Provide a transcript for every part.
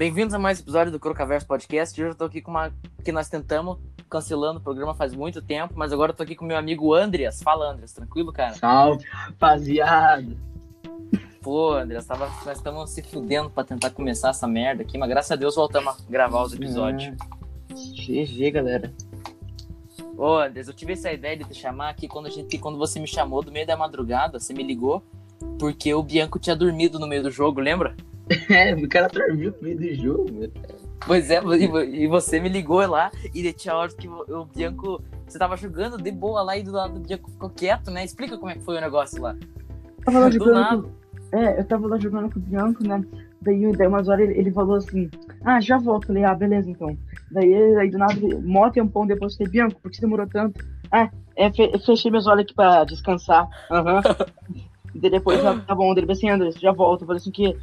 Bem-vindos a mais um episódio do Crocaverso Podcast. Hoje eu tô aqui com uma que nós tentamos cancelando o programa faz muito tempo, mas agora eu tô aqui com meu amigo Andreas. Fala, Andreas, tranquilo, cara? Salve, rapaziada. Pô, Andreas, tava, nós estamos se fudendo pra tentar começar essa merda aqui, mas graças a Deus voltamos a gravar os episódios. GG, galera. Ô, Andreas, eu tive essa ideia de te chamar aqui quando, a gente, quando você me chamou do meio da madrugada, você me ligou, porque o Bianco tinha dormido no meio do jogo, lembra? É, o cara dormiu no meio do jogo, velho. Pois é, e e você me ligou lá e tinha horas que o Bianco. Você tava jogando de boa lá e do lado do Bianco ficou quieto, né? Explica como é que foi o negócio lá. Eu tava lá Do jogando nada. com... É, eu tava lá jogando com o Bianco, né? Daí, daí umas horas ele, ele falou assim, ah, já volto. Falei, ah, beleza, então. Daí, aí do nada, mó tempão depois, eu falei, Bianco, por que você demorou tanto? Ah, é, fe- fechei meus olhos aqui pra descansar. Aham. Daí depois, ah, tá bom, ele assim, André, já volto. Eu falei assim, que?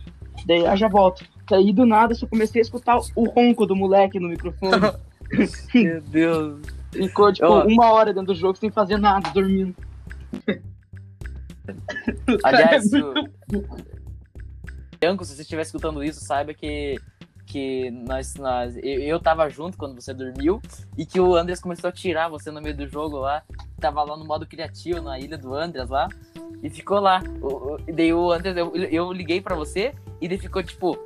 Daí, ah, já volto. Daí do nada, eu só comecei a escutar o ronco do moleque no microfone. Meu Deus. Ficou, tipo, Ó. uma hora dentro do jogo sem fazer nada, dormindo. Aliás, o... Bianco, se você estiver escutando isso, saiba que, que nós, nós, eu, eu tava junto quando você dormiu e que o Andreas começou a tirar você no meio do jogo lá. Tava lá no modo criativo, na ilha do Andreas lá. E ficou lá. O, o- e daí o Andreas, eu, eu liguei pra você e ele ficou tipo.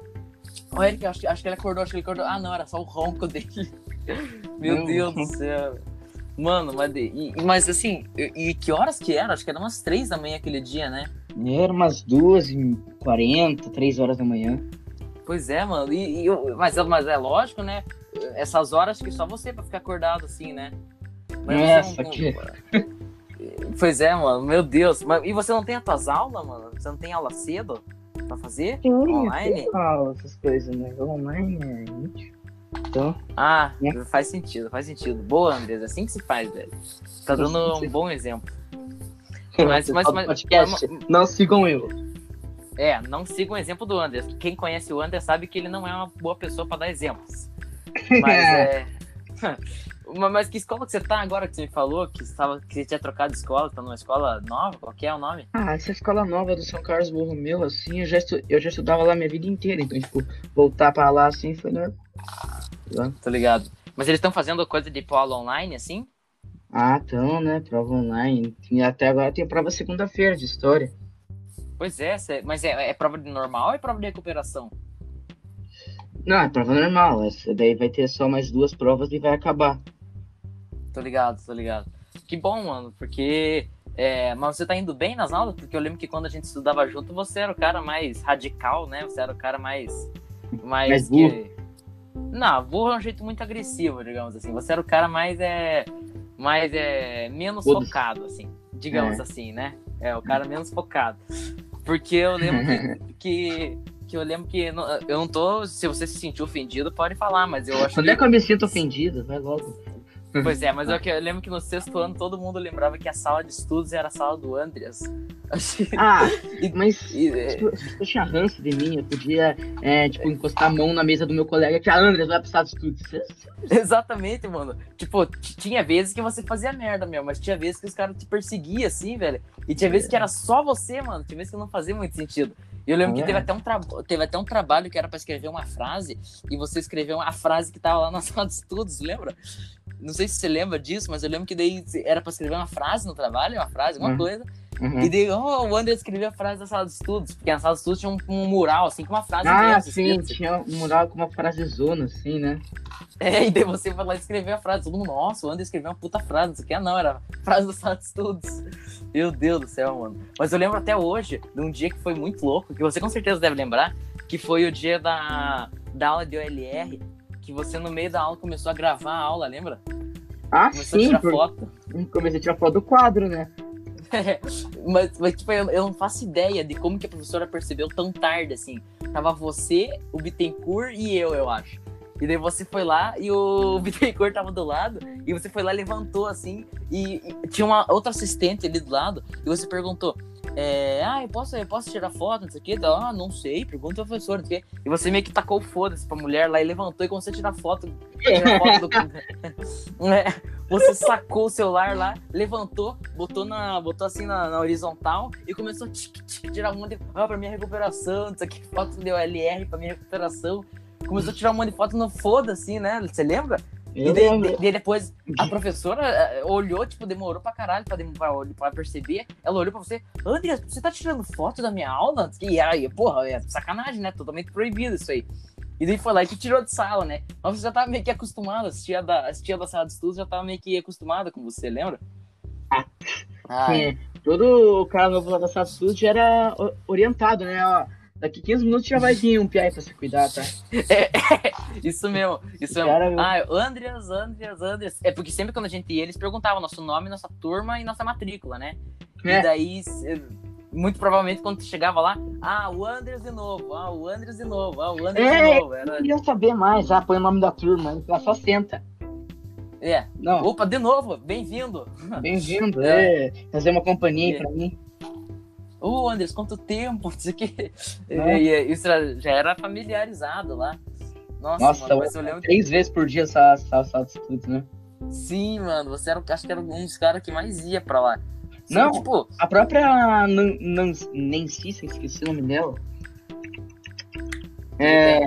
O Eric, acho, que- acho que ele acordou, acho que ele acordou. Ah, não, era só o ronco dele. Meu Não. Deus do céu. Mano, mas, e- mas assim, e, que horas que era? Acho que era umas três da manhã aquele dia, né? Era umas duas e quarenta, três horas da manhã. Pois é, mano. E, e mas, é- mas é lógico, né? Essas horas acho que só você pra ficar acordado assim, né? Mas você só que- Pois é, mano. Meu Deus. Mas, e você não tem as tuas aulas, mano? Você não tem aula cedo pra fazer? Tem, Online? aula, essas coisas, né? Online é. Então, Ah, É. faz sentido, faz sentido. Boa, Andrés. É assim que se faz, velho. Tá dando um bom exemplo. Mas, mas, mas, podcast, não sigam eu. É, não siga o exemplo do Andrés. Quem conhece o Andrés sabe que ele não é uma boa pessoa pra dar exemplos. Mas é. Mas- Mas que escola que você tá agora que você me falou? Que você, tava, que você tinha trocado de escola, tá numa escola nova? Qual que é o nome? ah, essa escola nova do São Carlos Borromeu, assim, eu já, estu- eu já estudava lá minha vida inteira. Então, tipo, voltar pra lá, assim, foi normal. Tô ligado. Mas eles estão fazendo coisa de aula online, assim? Ah, então, né? Prova online. E até agora tem prova segunda-feira de história. Pois é, mas é, é prova de normal ou é prova de recuperação? Não, é prova normal. Essa daí vai ter só mais duas provas e vai acabar. Tô ligado, tô ligado. Que bom, mano, porque. É, mas você tá indo bem nas aulas? Porque eu lembro que quando a gente estudava junto, você era o cara mais radical, né? Você era o cara mais. Mais, que... Não, burro é um jeito muito agressivo, digamos assim. Você era o cara mais. É, mais é, menos Foda-se. focado, assim. Digamos É. assim, né? É, o cara menos focado. Porque eu lembro que. que que eu lembro que eu não tô. Se você se sentiu ofendido, pode falar, mas eu acho Quando que é que eu me sinto ofendido? Vai logo. Pois é, mas eu, que- eu lembro que no sexto ano todo mundo lembrava que a sala de estudos era a sala do Andreas. Ah, E- mas e, é, tipo, se eu tinha ranço de mim, eu podia, é, tipo, encostar a mão na mesa do meu colega que a André vai precisar de estudo. exatamente, mano. Tipo, tinha vezes que você fazia merda, meu, mas tinha vezes que os caras te perseguiam, assim, velho. E tinha vezes que era só você, mano. Tinha vezes que não fazia muito sentido. E eu lembro que É. teve até, um tra- teve até um trabalho que era pra escrever uma frase, e você escreveu a frase que tava lá na sala de estudos, lembra? Não sei se você lembra disso, mas eu lembro que daí era pra escrever uma frase no trabalho, uma frase, alguma Uhum. coisa. Uhum. E daí, oh, o André escreveu a frase da sala de estudos, porque na sala de estudos tinha um, um mural, assim, com uma frase Ah, dessa sim, escrita. tinha um mural com uma frase zona, assim, né? É, e daí você foi lá escrever a frase. Todo mundo, nossa, o André escreveu uma puta frase, não sei o que. Não, era frase da sala de estudos. Meu Deus do céu, mano. Mas eu lembro até hoje de um dia que foi muito louco, que você com certeza deve lembrar, que foi o dia da, da aula de OLR, que você no meio da aula começou a gravar a aula, lembra? Ah, Começou a sim, tirar por... foto. comecei a tirar foto do quadro, né? mas, mas, tipo, eu, eu não faço ideia de como que a professora percebeu tão tarde, assim. Tava você, o Bittencourt e eu, eu acho. E daí você foi lá e o Bittencourt tava do lado, e você foi lá, levantou assim, e, e tinha uma outra assistente ali do lado, e você perguntou: é, Ah, eu posso, eu posso tirar foto, não sei o Ah, não sei, pergunta ao professor, não sei o. E você meio que tacou o foda-se pra mulher lá e levantou e começou a tirar foto. Tirar foto do... É, você sacou o celular lá, levantou, botou, na, botou assim na, na horizontal e começou a tic, tic, tirar um monte de. Ah, pra minha recuperação, isso aqui, foto de OLR pra minha recuperação. começou a tirar um monte de foto no foda, assim, né? Você lembra? E daí, lembro. daí depois a professora eh, olhou, tipo, demorou pra caralho pra, pra, pra perceber. Ela olhou pra você, André, você tá tirando foto da minha aula? E aí, porra, é sacanagem, né? Totalmente proibido isso aí. E daí foi lá e te tirou de sala, né? Mas você já tava meio que acostumado, as tia da, as tia da sala de estudos já tava meio que acostumada com você, lembra? Ah, Sim. Todo o cara novo lá da sala de estudos já era orientado, né? Ó, daqui 15 minutos já vai vir um PI pra você cuidar, tá? Isso mesmo, isso mesmo. Cara, meu. Ah, Andreas, Andreas, Andreas. É porque sempre quando a gente ia, eles perguntavam nosso nome, nossa turma e nossa matrícula, né? É. E daí, se- muito provavelmente, quando tu chegava lá, ah, o Andreas de novo, ah, o Andreas de novo, ah, o Andreas É. de novo. Era, Eu queria saber mais, ah, põe o nome da turma, ela só senta. é. Não, Opa, de novo, bem-vindo. bem-vindo, é. Fazer uma companhia aí É. pra mim. Ô, Andreas, quanto tempo? Isso aqui. É. E, isso já- era familiarizado lá. Nossa, Nossa, mano, mas eu lembro que. três vezes por dia essa essa de estudos, né? Sim, mano, você era, acho que era um dos caras que mais ia pra lá. Só Não. que, tipo, A própria Nan- Nan- Nancy, se esqueci o nome dela. É.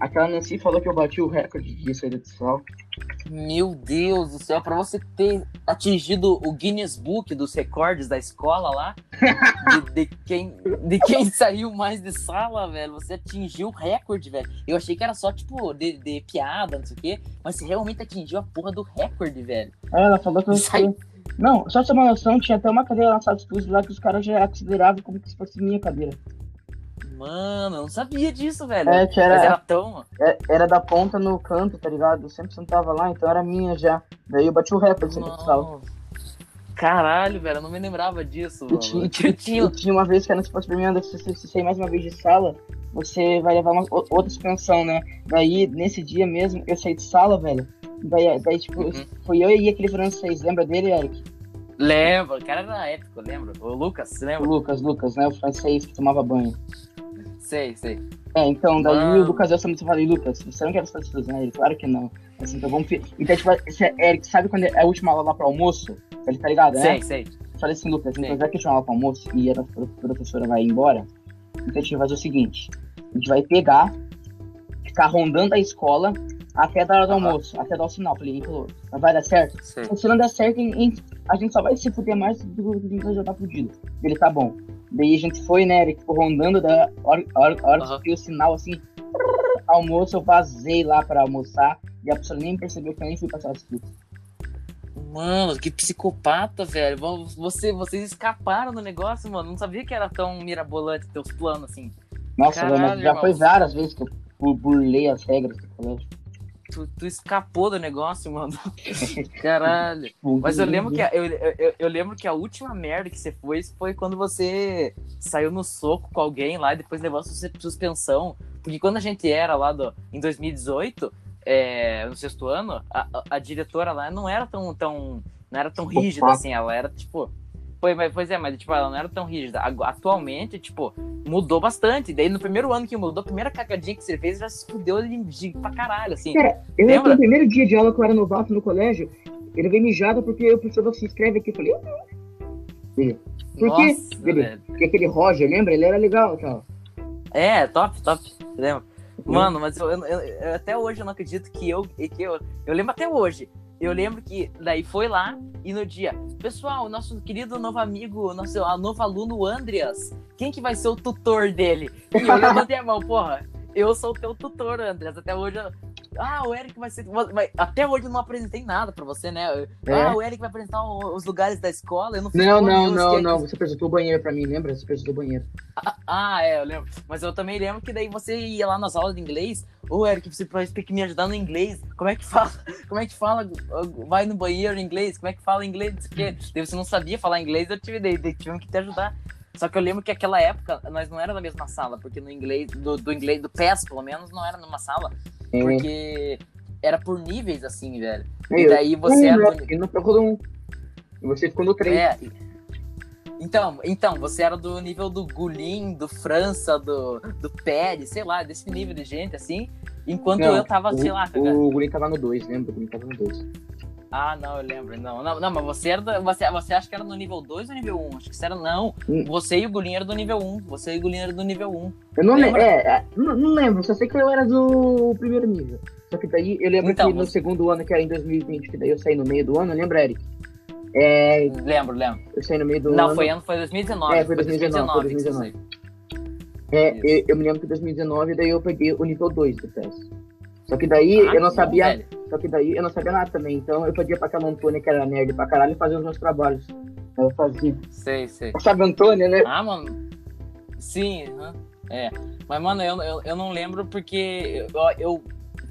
Aquela Nancy falou que eu bati o recorde de saída de sal. Meu Deus do céu, pra você ter atingido o Guinness Book dos recordes da escola lá, de, de quem, de quem saiu mais de sala, velho, você atingiu o recorde, velho. Eu achei que era só, tipo, de, de piada, não sei o quê, mas você realmente atingiu a porra do recorde, velho. Aí ela falou que eu. Sai. Não, só pra você ter uma noção, tinha até uma cadeira na sala de estudos lá que os caras já consideravam como se fosse minha cadeira. Mano, eu não sabia disso, velho. É, que era, era tão. é- era da ponta no canto, tá ligado? Eu sempre sentava lá, então era minha já. Daí eu bati o recorde de sala. Não. Caralho, velho, eu não me lembrava disso, E tinha, Eu tinha- e tinha uma vez que era tipo pra mim, se você sair mais uma vez de sala, você vai levar uma, outra suspensão, né? Daí, nesse dia mesmo, eu saí de sala, velho. Daí, daí tipo, Uhum. foi eu e aquele francês, lembra dele, Eric? Lembro, o cara era épico, lembro. O Lucas, você O lembra? Lucas, Lucas, né? O francês que tomava banho. Sei, sei. É, então, daí Mano. o Lucas, sempre falei, Lucas, você não quer essas coisas, né? Ele, claro que não. Assim, então vamos. Então, tipo, Eric, sabe quando é a última aula lá pro almoço? Ele tá ligado, né? Sei, sei. Falei assim, Lucas, então Sim. já que a vai lá pro almoço e a pro- professora vai embora, então a gente vai fazer o seguinte: a gente vai pegar, ficar rondando a escola até dar hora do almoço, até dar o sinal. Falei, falou, vai dar certo? sei. Se não der certo, a gente só vai se fuder mais do que a gente já tá fudido. Ele tá bom. Daí a gente foi, né? Ele ficou rondando, da hora, hora, hora Aham. que eu o sinal assim, almoço, eu vazei lá pra almoçar e a pessoa nem percebeu que eu nem fui passar as frutas. Mano, que psicopata, velho. Vo- Você, vocês escaparam do negócio, mano. Não sabia que era tão mirabolante teus planos assim. Nossa, Caralho, já irmão. foi várias vezes que eu bu- burlei as regras do colégio. Tu, tu escapou do negócio, mano. Caralho. Mas eu lembro que a, eu, eu, eu lembro que a última merda que você foi foi quando você saiu no soco com alguém lá e depois levou a sus- suspensão. Porque quando a gente era lá do, em 2018, é, no sexto ano, a, a- a diretora lá não era tão, tão, não era tão rígida assim, ela era tipo. Mas, pois é, mas tipo, ela não era tão rígida. Atualmente, tipo, mudou bastante. Daí no primeiro ano que mudou, a primeira cagadinha que você fez já se fudeu de, pra caralho, assim. Cara, eu Lembra? no primeiro dia de aula que eu era novato no colégio, ele veio mijado porque o professor se inscreve aqui. Eu falei, "Ah, por quê? Nossa, Ele- velho. porque aquele Roger, lembra? Ele era legal e tal. É, top, top. Lembra? Mano, mas eu, eu- eu- eu- até hoje eu não acredito que eu. Que eu, eu lembro até hoje. Eu lembro que daí foi lá e no dia, pessoal, nosso querido novo amigo, nosso novo aluno Andreas, quem que vai ser o tutor dele? E eu levantei a mão, porra, eu sou o teu tutor, Andreas. Até hoje eu. Ah, o Eric vai ser. Até hoje eu não apresentei nada pra você, né? É. Ah, o Eric vai apresentar os lugares da escola. Eu não fiz Não, não, não, não. Você apresentou o banheiro pra mim, lembra? Você apresentou o banheiro. Ah, é, eu lembro. Mas eu também lembro que daí você ia lá nas aulas de inglês. Ô, Eric, você ter que me ajudar no inglês. Como é que fala? Como é que fala? Vai no banheiro em inglês? Como é que fala inglês? Daí você não sabia falar inglês, eu tive, daí, tivemos que te ajudar. Só que eu lembro que aquela época nós não era na mesma sala, porque no inglês, do, do inglês, do PES, pelo menos, não era numa sala. É. Porque era por níveis, assim, velho. É, E daí você era do, Ele não 1. E você ficou no 3. é. Então, então, você era do nível do Gulin, do França, do, do Pérez, sei lá, desse nível de gente, assim. Enquanto Não, eu tava, sei lá, cara. O Gurin tava no 2, lembra? O Gurin tava no 2. Ah, não, eu lembro. Não, não, não mas você era da- você, você acha que era no nível 2 ou nível 1? Acho que você era. Não. Hum. Você e o Gulinho eram do nível 1. Você e o Gulinho eram do nível 1. Eu não lembro. É, é, não, não lembro, só sei que eu era do primeiro nível. Só que daí eu lembro Então, que no você- segundo ano, que era em 2020, que daí eu saí no meio do ano, lembra, Eric? É, Lembro, lembro. eu saí no meio do Não, ano. foi ano, foi 2019. É, foi 2019, foi que você 2019. saiu. É, eu, eu me lembro que em 2019, daí eu peguei o nível 2 do teste. Só que daí Ah, eu não sabia. velho. Só que daí eu não sabia nada também. Então eu podia pra aquela Antônia que era nerd pra caralho e fazer os meus trabalhos. Eu fazia. Sei, sei. Sabe a Antônia, né? Ah, mano. Sim, aham. é. Mas, mano, eu, eu, eu não lembro porque eu, eu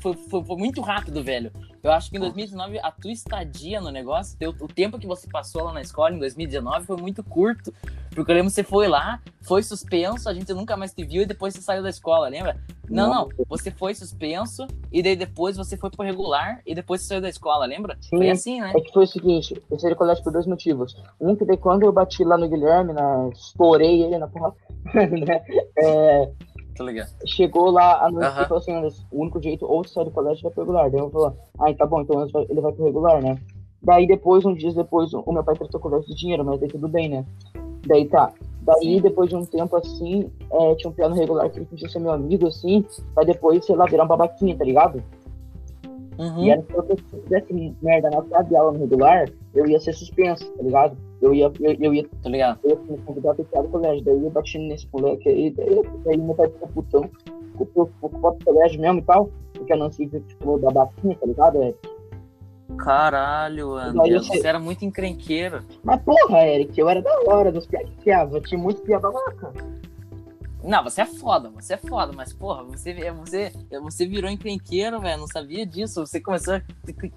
foi, foi, foi muito rápido, velho. Eu acho que em 2019 a tua estadia no negócio, teu- o tempo que você passou lá na escola em 2019 foi muito curto. Porque eu lembro que você foi lá, foi suspenso, a gente nunca mais te viu e depois você saiu da escola, lembra? Não, não. Você foi suspenso e daí depois você foi pro regular e depois você saiu da escola, lembra? Sim. Foi assim, né? É que foi o seguinte, eu saí do colégio por dois motivos. Um que daí quando eu bati lá no Guilherme, na, estourei ele na porra, né? É, Tá ligado? chegou lá a noite Aham. e falou assim, Anderson, o único jeito ou sai do colégio vai pro regular. Daí eu falei, ah, tá bom, então ele vai- pro regular, né? Daí depois, uns dias depois, o meu pai prestou colégio de dinheiro, mas daí tudo bem, né? Daí tá. Daí, Sim. depois de um tempo assim, é, tinha um piano regular que ele podia ser meu amigo, assim, pra depois, sei lá, virar um babaquinha, tá ligado? Uhum. E era se eu se eu fizesse merda na sala de aula no regular, eu ia ser suspenso, tá ligado? Eu ia, eu, eu ia, Tá ligado? eu ia me convidar a ficar no colégio, daí eu bati nesse moleque aí, daí, daí meu pai ficou putão, ficou pro próprio colégio mesmo e tal, porque a Nancy ficou da bacinha, tá ligado? É. Caralho, André, eu você era muito encrenqueiro. Mas porra, Eric, eu era da hora dos que piava, tinha muito piada babaca. Não, você é foda, você é foda, mas porra, você, você, você virou encrenqueiro, velho, não sabia disso. Você começou a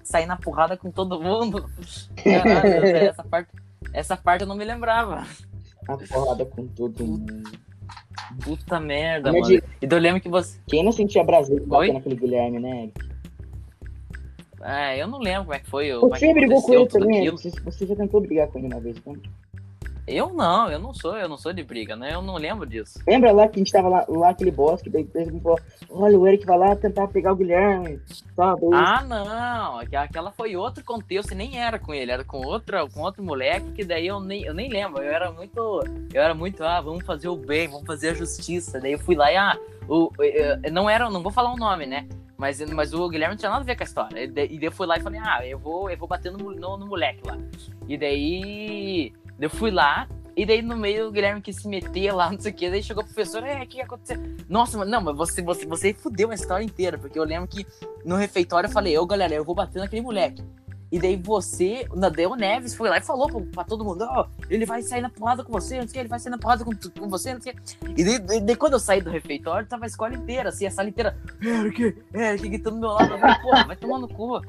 sair na porrada com todo mundo. Caralho, essa parte, essa parte eu não me lembrava. A porrada com todo mundo. Puta merda, mano. de- E eu lembro que você. Quem não sentia Oi? batendo naquele Guilherme, né, Eric? É, eu não lembro como é que foi. como é Você brigou com ele também? Você, você já tentou brigar com ele uma vez, então? Eu não, eu não sou, eu não sou de briga, né? Eu não lembro disso. Lembra lá que a gente tava lá, lá aquele bosque, daí ele falou, olha, o Eric vai lá tentar pegar o Guilherme, sabe? Ah, não. aqu- Aquela foi outro contexto, nem era com ele, era com outra, com outro moleque, que daí eu nem, eu nem lembro. Eu era muito. Eu era muito, ah, vamos fazer o bem, vamos fazer a justiça. Daí eu fui lá e, ah, o, eu- não era, não vou falar o nome, né? Mas, mas o Guilherme não tinha nada a ver com a história. E daí e daí eu fui lá e falei, ah, eu vou, eu vou bater no, no, no moleque lá. E daí eu fui lá, e daí no meio o Guilherme quis se meter lá, não sei o que, daí chegou o professor, é, o que aconteceu? Nossa, mas não, mas você, você, você fudeu a história inteira, porque eu lembro que no refeitório eu falei, ô galera, eu vou bater naquele moleque. E daí você, na Deu Neves, foi lá e falou pra, pra todo mundo, ó, ele vai sair na porrada com você, não sei o que, ele vai sair na porrada com, com você, não sei o que. E daí, daí- quando eu saí do refeitório, tava a escola inteira, assim, a sala inteira, Eric, Eric, gritando do meu lado, falei, porra, vai tomar no cu.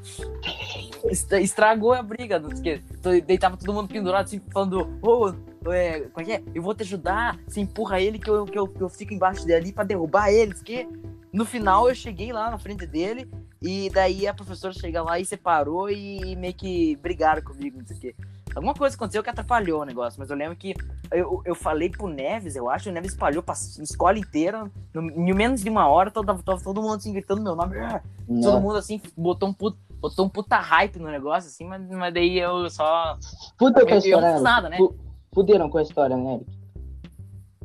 Estra- Estragou a briga, não sei o. Então, Daí tava todo mundo pendurado, assim, falando, ô, é, como é que é? Eu vou te ajudar, você empurra ele que eu, que eu, que eu fico embaixo dele pra derrubar ele, o que. No final, eu cheguei lá na frente dele, e daí a professora chega lá e separou e meio que brigaram comigo, não sei o quê. Alguma coisa aconteceu que atrapalhou o negócio, mas eu lembro que eu, eu falei pro Neves, eu acho, o Neves espalhou pra escola inteira, no, em menos de uma hora, todo, todo, todo mundo assim gritando meu nome, "Ah!" todo mundo assim botou um puta, botou um puta hype no negócio, assim, mas, mas daí eu só. Fudeu com a Eu, eu história, não fiz nada, né? Fuderam com a história, né, Eric?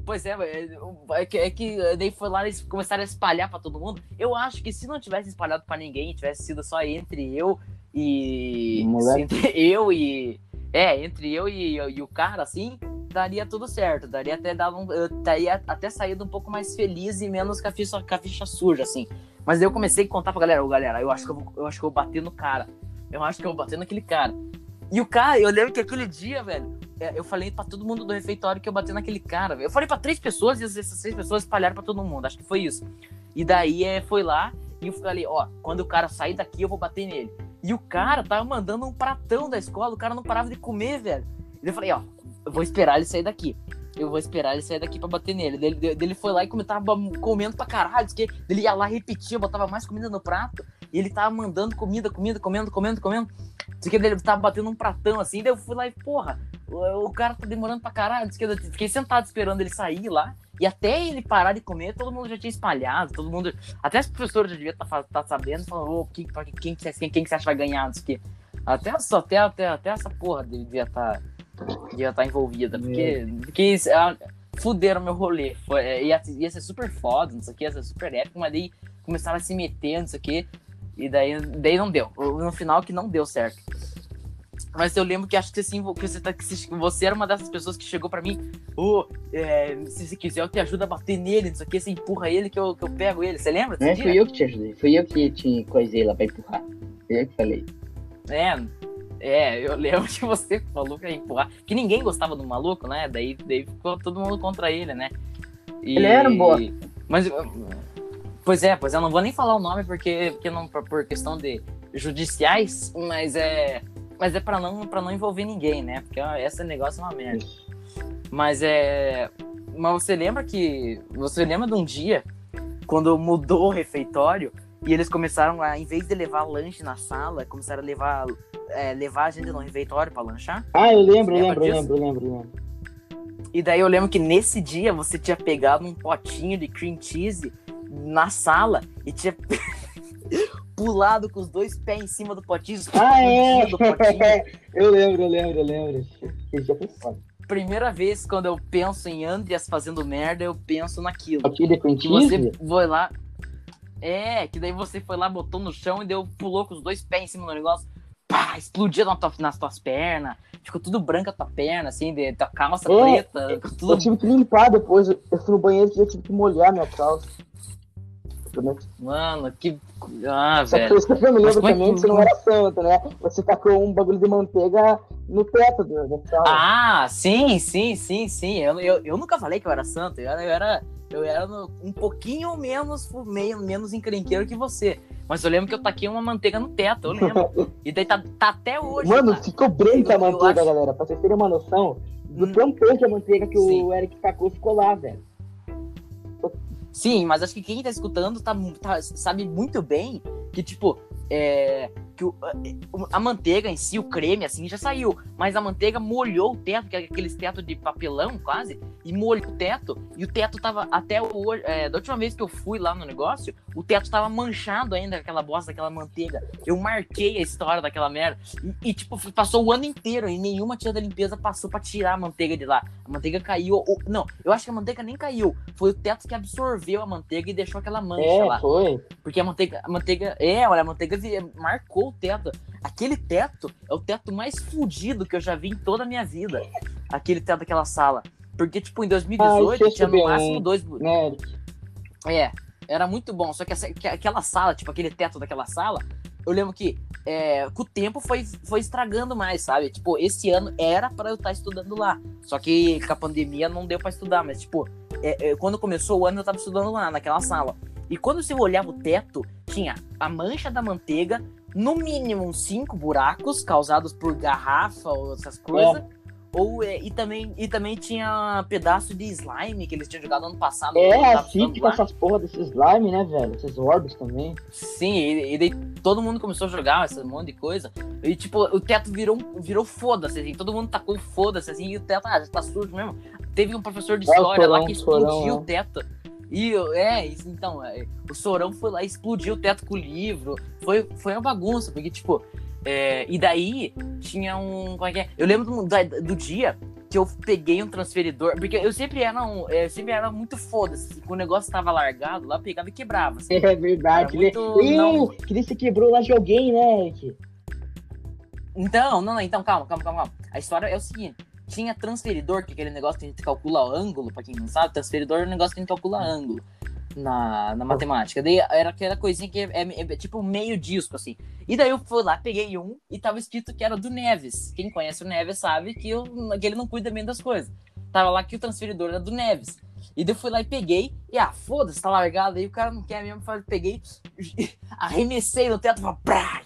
Pois é, é, é que, é que daí foi lá eles começaram a espalhar pra todo mundo. Eu acho que se não tivesse espalhado pra ninguém, tivesse sido só entre eu e. Entre eu e. É, entre eu e, e o cara, assim, daria tudo certo. Daria até dado um, eu teria até saído um pouco mais feliz e menos com a ficha, com a ficha suja, assim. Mas daí eu comecei a contar pra galera, ô galera, eu acho que eu, vou, eu acho que eu vou bater no cara. Eu acho que eu vou bater naquele cara. E o cara, eu lembro que aquele dia, velho, é, eu falei pra todo mundo do refeitório que eu bati naquele cara. velho. Eu falei pra três pessoas e essas três pessoas espalharam pra todo mundo. Acho que foi isso. E daí é, foi lá e eu falei, ó, quando o cara sair daqui, eu vou bater nele. E o cara tava mandando um pratão da escola, o cara não parava de comer, velho. E eu falei, ó, eu vou esperar ele sair daqui. Eu vou esperar ele sair daqui pra bater nele. Ele, ele foi lá e tava comendo pra caralho. Ele ia lá repetia, botava mais comida no prato. E ele tava mandando comida, comida, comendo, comendo, comendo. Diz que ele tava batendo um pratão assim. Daí eu fui lá e, porra, o, o cara tá demorando pra caralho. Diz que eu fiquei sentado esperando ele sair lá. E até ele parar de comer, todo mundo já tinha espalhado. Todo mundo. Até as professoras já deviam estar tá, tá sabendo. Falando, ô, quem, quem, quem, quem, quem que você acha que vai ganhar? Não sei o quê. Até, até, até, até essa porra devia estar devia tá envolvida. Porque, porque isso, ah, fuderam meu rolê. Foi, é, ia, ia ser super foda, não sei o que, ia ser super épico, mas daí começaram a se meter, não sei o que. E daí, daí não deu. No final que não deu certo. Mas eu lembro que acho que assim, que você, tá, que você era uma dessas pessoas que chegou pra mim, oh, é, se você quiser, eu te ajudo a bater nele, não sei o que, você empurra ele que eu, que eu pego ele. Você lembra? É, fui eu que te ajudei. Fui eu que te coisei lá pra empurrar. Fui eu que falei. É, é, eu lembro que você falou que ia empurrar. Que ninguém gostava do maluco, né? Daí, daí ficou todo mundo contra ele, né? E... Ele era um boa. Mas. Pois é, pois é, eu não vou nem falar o nome porque, porque não, por questão de judiciais, mas é. Mas é pra não, pra não envolver ninguém, né? Porque esse negócio é uma merda. Mas é. Mas você lembra que. Você lembra de um dia, quando mudou o refeitório, e eles começaram a, em vez de levar lanche na sala, começaram a levar, é, levar a gente no refeitório pra lanchar? Ah, eu lembro, lembro, eu lembro, lembro, lembro. E daí eu lembro que nesse dia você tinha pegado um potinho de cream cheese na sala e tinha pulado com os dois pés em cima do potinho. Ah, é? Do potinho. eu lembro, eu lembro, eu lembro. Esse dia foi foda. Primeira vez quando eu penso em Andreas fazendo merda, eu penso naquilo. Aqui de que você foi lá. É, que daí você foi lá, botou no chão e deu, pulou com os dois pés em cima do negócio. Pá, explodiu na tua, nas tuas pernas. Ficou tudo branco a tua perna, assim, de tua calça é, preta. Tudo... Eu tive que limpar depois. Eu fui no banheiro e eu tive que molhar minha calça. Mano, que. Ah, Só velho. Isso que eu me lembro também que você não era santo, né? Você tacou um bagulho de manteiga no teto do. Ah, sim, sim, sim, sim. Eu, eu, eu nunca falei que eu era santo. Eu era, eu era, eu era no, um pouquinho menos, meio, menos encrenqueiro que você. Mas eu lembro que eu taquei uma manteiga no teto, eu lembro. e daí tá, tá até hoje. Mano, ficou branca a manteiga, acho... galera. Pra vocês terem uma noção do hum, tampão que a manteiga que sim. o Eric tacou ficou lá, velho. Sim, mas acho que quem tá escutando tá, tá sabe muito bem que, tipo, é, que o, a, manteiga em si, o creme, assim, já saiu. Mas a manteiga molhou o teto, que é aqueles teto de papelão, quase, e molhou o teto. E o teto tava até hoje. É, da última vez que eu fui lá no negócio, o teto tava manchado ainda, aquela bosta daquela manteiga. Eu marquei a história daquela merda. E, e, tipo, passou o ano inteiro e nenhuma tia da limpeza passou para tirar a manteiga de lá. A manteiga caiu. Ou, não, eu acho que a manteiga nem caiu. Foi o teto que absorveu a manteiga e deixou aquela mancha é, lá. Foi. Porque a manteiga. A manteiga. É, olha, a manteiga marcou o teto. Aquele teto é o teto mais fudido que eu já vi em toda a minha vida. Aquele teto daquela sala. Porque, tipo, em 2018 tinha no máximo dois. É, era muito bom. Só que, essa, que aquela sala, tipo, aquele teto daquela sala, eu lembro que é, com o tempo foi, foi estragando mais, sabe? Tipo, esse ano era para eu estar tá estudando lá. Só que com a pandemia não deu para estudar, mas, tipo, é, é, quando começou o ano eu tava estudando lá, naquela sala. E quando você olhava o teto, tinha a mancha da manteiga, no mínimo cinco buracos causados por garrafa ou essas coisas. É. Ou, e, também, e também tinha pedaço de slime que eles tinham jogado ano passado. É, assim com essas porra desses slime, né, velho? Esses orbes também. Sim, e, e daí todo mundo começou a jogar esse monte de coisa. E, tipo, o teto virou, virou foda-se, assim. Todo mundo tacou foda-se, assim. E o teto, ah, já tá sujo mesmo. Teve um professor de é, história é, lá que explodiu sorão, o né? teto. E é, isso, então, é, o Sorão foi lá, explodiu o teto com o livro. Foi, foi uma bagunça, porque, tipo, é, e daí tinha um. Como é que é? Eu lembro do, do, dia que eu peguei um transferidor, porque eu sempre era um, eu sempre era muito foda-se. Quando o negócio tava largado, lá pegava e quebrava. Assim. É verdade. Muito, Ih, não... que você quebrou lá de alguém, né, Eric? Então, não, não, então, calma, calma, calma, calma. A história é o seguinte. Tinha transferidor, que é aquele negócio que a gente calcula o ângulo, pra quem não sabe, transferidor é um negócio que a gente calcula ângulo na, na matemática. Daí era aquela coisinha que é, é, é, tipo meio disco, assim. E daí eu fui lá, peguei um e tava escrito que era do Neves. Quem conhece o Neves sabe que, eu, que ele não cuida bem das coisas. Tava lá que o transferidor era do Neves. E daí eu fui lá e peguei, e ah, foda-se, tá largado aí, o cara não quer mesmo. Peguei, arremessei no teto, pá,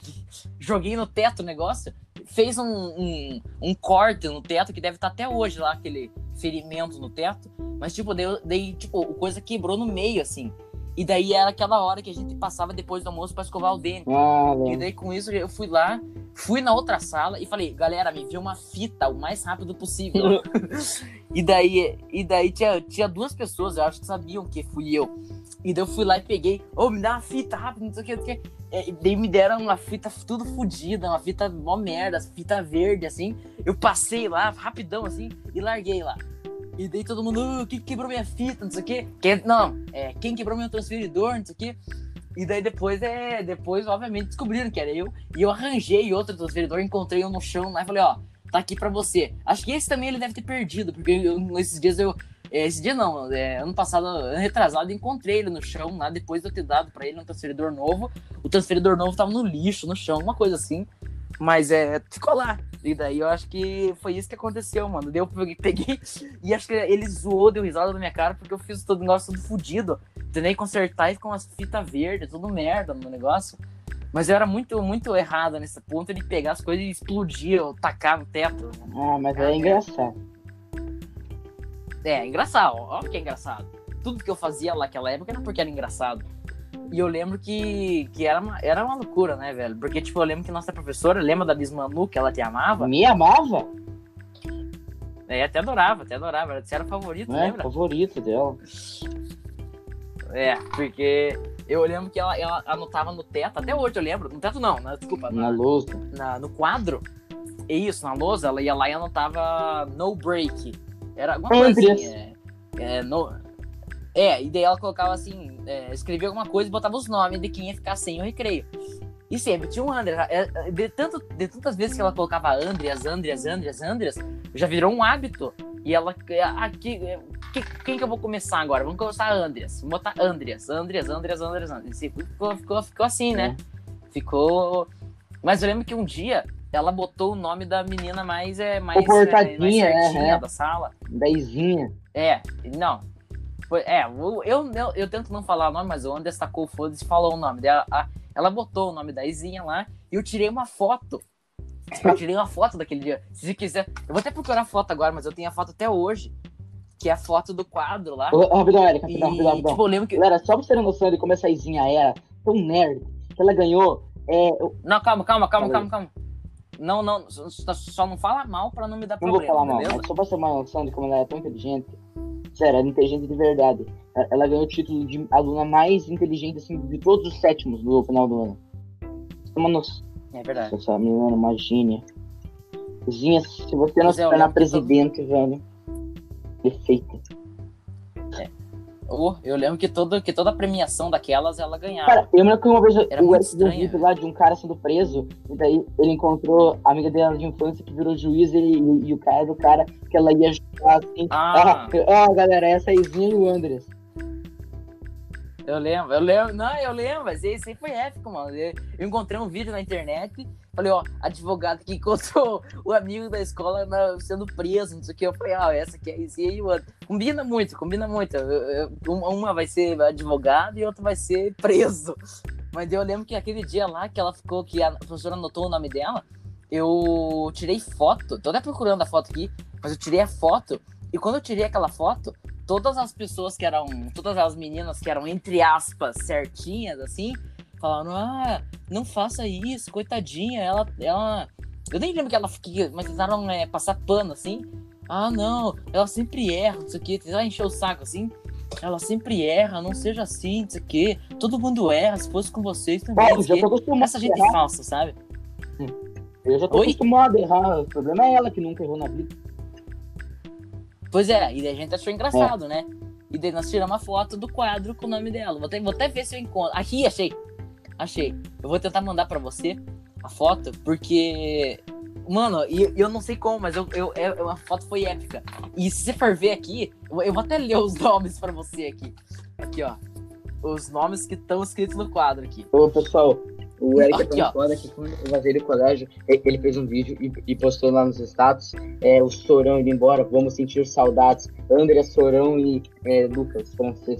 joguei no teto o negócio, fez um, um, um, corte no teto que deve estar tá até hoje lá, aquele ferimento no teto. Mas, tipo, daí, daí tipo, a coisa quebrou no meio, assim. E daí era aquela hora que a gente passava depois do almoço para escovar o dente. Ah, e daí com isso eu fui lá, fui na outra sala e falei, galera, me vê uma fita o mais rápido possível. e daí, e daí tinha, tinha duas pessoas, eu acho que sabiam que fui eu. E daí eu fui lá e peguei, ô, me dá uma fita rápido, não sei o que, não sei o que. É, daí me deram uma fita tudo fodida, uma fita mó merda, fita verde, assim. Eu passei lá, rapidão, assim, e larguei lá. E daí todo mundo, "Ah, quem quebrou minha fita, não sei o quê. Quem, não, é, quem quebrou meu transferidor, não sei o quê. E daí depois, é, depois, obviamente, descobriram que era eu. E eu arranjei outro transferidor, encontrei um no chão lá e falei, ó, tá aqui pra você. Acho que esse também ele deve ter perdido, porque eu- esses dias eu. É, Esse dia não, é, ano passado, ano retrasado, encontrei ele no chão, lá depois de eu ter dado pra ele um transferidor novo. O transferidor novo tava no lixo, no chão, uma coisa assim. Mas é, ficou lá. E daí eu acho que foi isso que aconteceu, mano. Daí eu peguei, e acho que ele zoou, deu risada na minha cara, porque eu fiz todo o negócio tudo fudido. Tentei consertar e ficou umas fitas verdes, tudo merda no negócio. Mas eu era muito, muito errado nesse ponto de pegar as coisas e explodir ou tacar no teto. Ah, mas é engraçado. É, engraçado, óbvio que é engraçado. Tudo que eu fazia lá naquela época era porque era engraçado. E eu lembro que, que era, uma, era uma loucura, né, velho? Porque, tipo, eu lembro que nossa professora, lembra da Miss Manu, que ela te amava? Me amava? É, até adorava, até adorava. Você era o favorito, Né? lembra? Favorito dela. É, porque eu lembro que ela, ela anotava no teto, até hoje eu lembro. No teto não, na, desculpa, Na na, luz. na- no quadro. É isso, na lousa, ela ia lá e anotava no break. Era alguma coisa Andreas. assim. É, é, no, é, e daí ela colocava assim, é, escrevia alguma coisa e botava os nomes de quem ia ficar sem o recreio. E sempre tinha um Andreas. É, é, De, tanto, de tantas vezes que ela colocava Andreas, Andreas, Andreas, Andreas, já virou um hábito. E ela. Aqui, que- quem que eu vou começar agora? Vamos começar Andreas. Vamos botar Andreas, Andreas, Andreas, Andreas, Andreas. Ficou, ficou, ficou assim, né? Ficou. Mas eu lembro que um dia ela botou o nome da menina mais, é, mais, é, mais Comportadinha, certinha é, da sala. Dezinha. É, não. É, eu, eu, eu, eu tento não falar o nome, mas o Anderson tacou o foda-se e falou o nome dela. A- Ela botou o nome da Izinha lá e eu tirei uma foto. Eu tirei uma foto daquele dia. Se quiser. Eu vou até procurar a foto agora, mas eu tenho a foto até hoje. Que é a foto do quadro lá. Ô, Rapidão, Erika, rapidão, rapidão, rapidão. tipo, eu lembro que. Galera, só pra você ter noção de como essa Izinha era, tão nerd, que ela ganhou. É, Não, calma, calma, calma, calma, calma. Não, não, só, só não fala mal pra não me dar não vou problema, falar mal, beleza? mas só pra você ter uma noção de como ela é tão inteligente. Sério, ela é inteligente de verdade. Ela- ganhou o título de aluna mais inteligente assim, de todos os sétimos do final do ano. Uma noção. É verdade. Essa menina, uma gênia. Zinha, se você não se tornar presidente, velho. Perfeita. Oh, eu lembro que, todo, que toda a premiação daquelas ela ganhava. Cara, eu lembro que uma vez Era Eric viu um vídeo lá de um cara sendo preso, e daí ele encontrou a amiga dela de infância que virou juiz e, e, e o cara do cara que ela ia ajudar assim. Ah. Ah, ah, galera, essa aí Zinha e o Andres. Eu lembro, eu lembro. Não, eu lembro, mas esse aí foi épico, mano. Eu encontrei um vídeo na internet, falei, ó, advogado que encontrou o amigo da escola sendo preso, não sei o que. Eu falei, ó, essa aqui é esse aí, mano. Combina muito, combina muito. Eu- eu- Uma vai ser advogado e outra vai ser preso. Mas eu lembro que aquele dia lá que ela ficou, que a professora anotou o nome dela, eu tirei foto, tô até procurando a foto aqui, mas eu tirei a foto, e quando eu tirei aquela foto, todas as pessoas que eram, todas as meninas que eram, entre aspas, certinhas, assim, falaram, ah, não faça isso, coitadinha, ela, ela... Eu nem lembro que ela, que, mas tentaram é, passar pano, assim, ah, não, ela sempre erra, não sei o que, tentaram encher o saco, assim, ela sempre erra, não seja assim, não sei o que, todo mundo erra, se fosse com vocês também, Pô, já tô quê. acostumado essa gente errar. falsa, sabe? Eu já tô Oi? acostumado a errar. O problema é ela que nunca errou na vida. Pois é, e a gente achou engraçado, né? E daí nós tiramos uma foto do quadro com o nome dela. Vou até, vou até ver se eu encontro. Aqui, achei. Achei. Eu vou tentar mandar pra você a foto, porque. Mano, e eu não sei como, mas eu, eu, é- a foto foi épica. E se você for ver aqui, eu eu vou até ler os nomes pra você aqui. Aqui, ó. Os nomes que estão escritos no quadro aqui. Ô, pessoal, o Eric é Aqui, tão ó. foda que quando eu vazei do colégio, ele fez um vídeo e, e postou lá nos status, é, o Sorão indo embora, vamos sentir saudades. André, Sorão e é, Lucas, francês.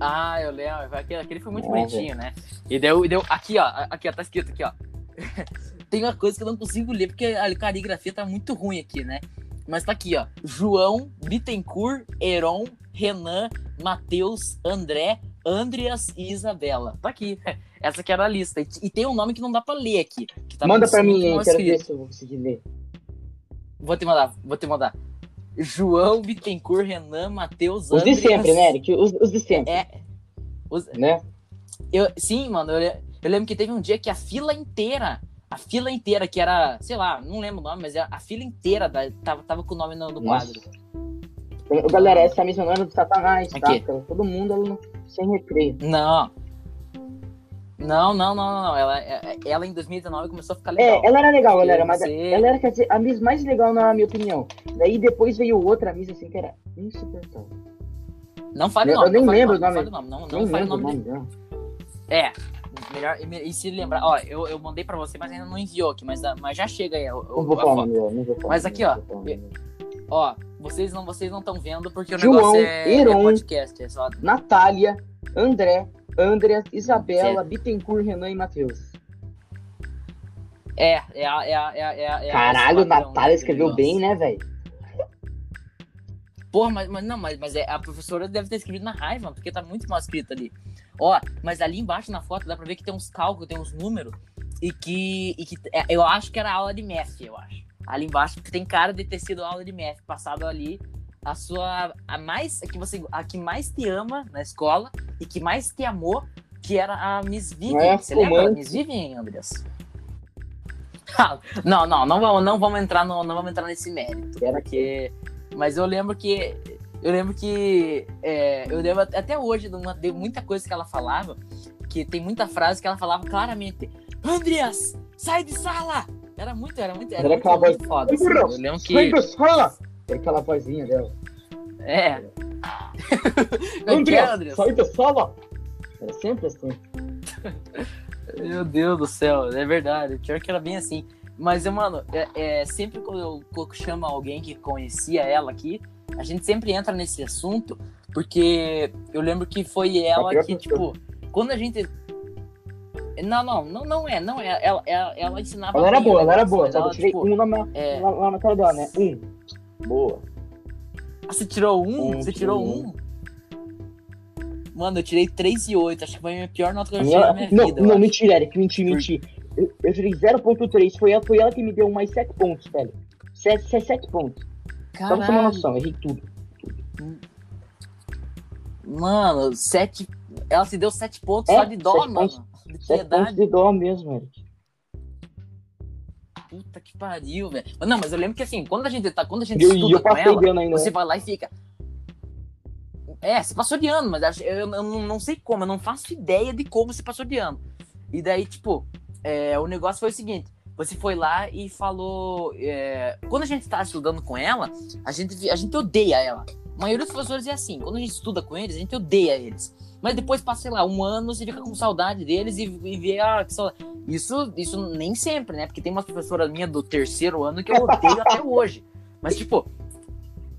Ah, eu lembro. Aquele, aquele foi muito É, bonitinho, né? E deu, e deu. Aqui, ó. Aqui, ó. Tá escrito aqui, ó. Tem uma coisa que eu não consigo ler, porque a caligrafia tá muito ruim aqui, né? Mas tá aqui, ó. João, Bittencourt, Heron, Renan, Matheus, André, Andreas e Isabela. Tá aqui. Essa aqui era a lista. E, tem um nome que não dá pra ler aqui. que tá Manda pra mim, mal quero ver se eu vou conseguir ler. Vou te mandar, vou te mandar. João, Bittencourt, Renan, Matheus, Os de Andreas. sempre, né, Eric? Os, os de sempre, É. Os- né? eu, sim, mano, eu, eu lembro que teve um dia que a fila inteira, a fila inteira, que era, sei lá, não lembro o nome, mas a, a fila inteira da- tava, tava com o nome no, no quadro. Galera, essa missa não era do Satanás, tá? Todo mundo aluno sem recreio. Não. Não, não, não, não. Ela, é- ela em 2019 começou a ficar legal. É, ela era legal, galera, mas você- ela era, quer dizer, a Miss mais legal na minha opinião. Daí depois veio outra Miss, assim, que era insuportável. Não fale Eu- o nome. eu nem lembro o nome. Não fale o nome. Não, fale o nome dela. É. Melhor, e, se lembrar, ó, eu, eu mandei pra você, mas ainda não enviou aqui, mas, mas já chega aí. não vou falar. Mas aqui, ó. Ó, vocês não vocês não estão vendo porque o João, negócio é, é Heron. podcast. É só... Natália, André, Andreas, Isabela, Bittencourt, Renan e Matheus. É, é a. É a, é a, é a, é Caralho, padrão, Natália né, escreveu bem, né, velho? Porra, mas, mas não, mas, mas é, a professora deve ter escrito na raiva, porque tá muito mal escrito ali. Ó, mas ali embaixo na foto dá pra ver que tem uns cálculos, tem uns números, e que, e que é, eu acho que era aula de math, eu acho. Ali embaixo, porque tem cara de ter sido aula de math, passado ali a sua. A mais. A que, você, a que mais te ama na escola e que mais te amou, que era a Miss Vivian. É, Você lembra. Miss Vivian, Andreas? Não, não, não vamos, não vamos entrar no, não vamos entrar nesse mérito, Era porque mas eu lembro que eu lembro que é, eu lembro até hoje de, uma, de muita coisa que ela falava, que tem muita frase que ela falava claramente, Andreas, sai de sala! Era muito, era muito, era, Era muito, aquela voz- foda. assim. Eu lembro que! É aquela vozinha dela. é. Como que é, André, Andreas? sai da sala! Era sempre assim. Meu Deus do céu, é verdade. Pior que era bem assim. Mas, mano, é, é, sempre quando eu, quando chamo alguém que conhecia ela aqui, a gente sempre entra nesse assunto, porque eu lembro que foi ela pior que, tipo, quando a gente. Não, não, não, não é, não é. Ela, ela, ela ensinava. Ela era boa, ela era boa. Só que eu tirei tipo, um na, minha, é, na, na matéria dela, né? Um. Boa. Ah, Você tirou um? Um, Você tirou tirei um? Mano, eu tirei 3 e 8. Acho que foi a minha pior nota que eu tirei minha- na minha não, vida. não, acho. mentira, Eric, menti, menti. Eu, eu tirei 0.3, foi ela, foi ela que me deu mais 7 pontos, velho. 7, 7 pontos. Só pra você ter uma Caralho. noção, errei tudo. Mano, sete. Ela se deu sete pontos É, só de dó, mano. pontos. De 7 pontos piedade. de dó mesmo, Eric. Puta que pariu, velho. Não, mas eu lembro que assim, quando a gente tá, quando a gente eu, estuda eu com ela, ainda. você né? vai lá e fica. É, você passou de ano, mas eu, eu não, não sei como, eu não faço ideia de como você passou de ano. E daí, tipo, é, o negócio foi o seguinte: você foi lá e falou. é, quando a gente tá estudando com ela, a gente, a gente odeia ela. A maioria dos professores é assim: quando a gente estuda com eles, a gente odeia eles. Mas depois passa, sei lá, um ano, você fica com saudade deles e, e vê, ah, que saudade. Isso, isso nem sempre, né? Porque tem umas professoras minhas do terceiro ano que eu odeio até hoje. Mas, tipo,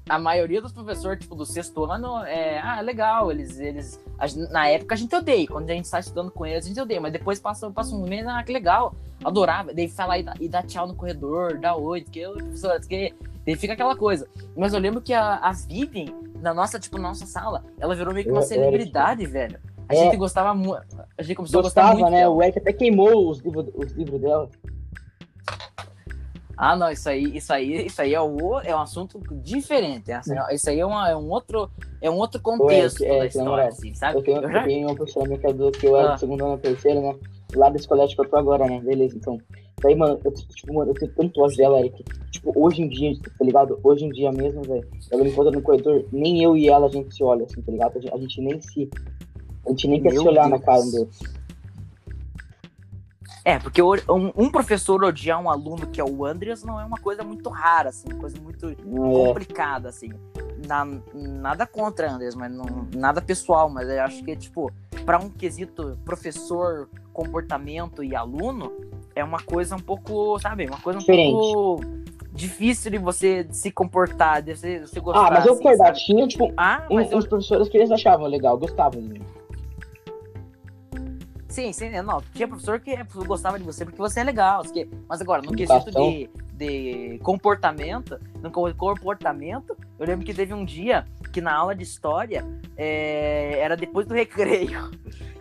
a maioria dos professores, tipo, do sexto ano, é, ah, legal, eles, eles, a na época a gente odeia, quando a gente tá estudando com eles, a gente odeia, mas depois passa, passa um mês, ah, que legal, adorava, daí fala e dá tchau no corredor, dá oi, que eu, professora, que, daí fica aquela coisa. Mas eu lembro que a, a Vivian, na nossa, tipo, na nossa sala, ela virou meio que uma Eu- eu era, celebridade, velho. A É. gente gostava muito, a gente começou a gostar Gostava, muito né? dela. O Eric até queimou os livros, os livros dela. Ah, não, isso aí, isso aí, isso aí é, o, é um assunto diferente. Isso aí- Isso aí é, uma, é um outro, é um outro contexto é, da história, assim, sabe? Eu tenho, Eu já- eu tenho uma minha é do- que eu era Ah. do segundo ano, terceiro, né? Lá desse colégio que eu tô agora, né? Beleza, então. Daí, mano, eu, tipo, mano, eu tenho tanto ódio dela, Eric. Tipo, hoje em dia, tá ligado? Hoje em dia mesmo, velho. Ela me encontra no corredor, nem eu e ela a gente se olha, assim, tá ligado? A gente, a gente nem se. A gente nem quer Meu se olhar na Deus. cara um do outro. É, porque um, um professor odiar um aluno que é o Andreas não é uma coisa muito rara, assim, uma coisa muito é. complicada, assim. Na- nada contra Andreas, mas não, nada pessoal, mas eu acho que, tipo, para um quesito professor, comportamento e aluno, é uma coisa um pouco, sabe, uma coisa um Diferente. pouco difícil de você se comportar, de você, você gostar. Ah, mas eu assim, tinha, tipo, Ah, mas eu, uns professores que eles achavam legal, gostavam de mim. Sim, sim, é, não. Tinha professor que gostava de você porque você é legal. porque- Mas agora, no quesito de, de comportamento, no co- comportamento, eu lembro que teve um dia que na aula de história é, era depois do recreio.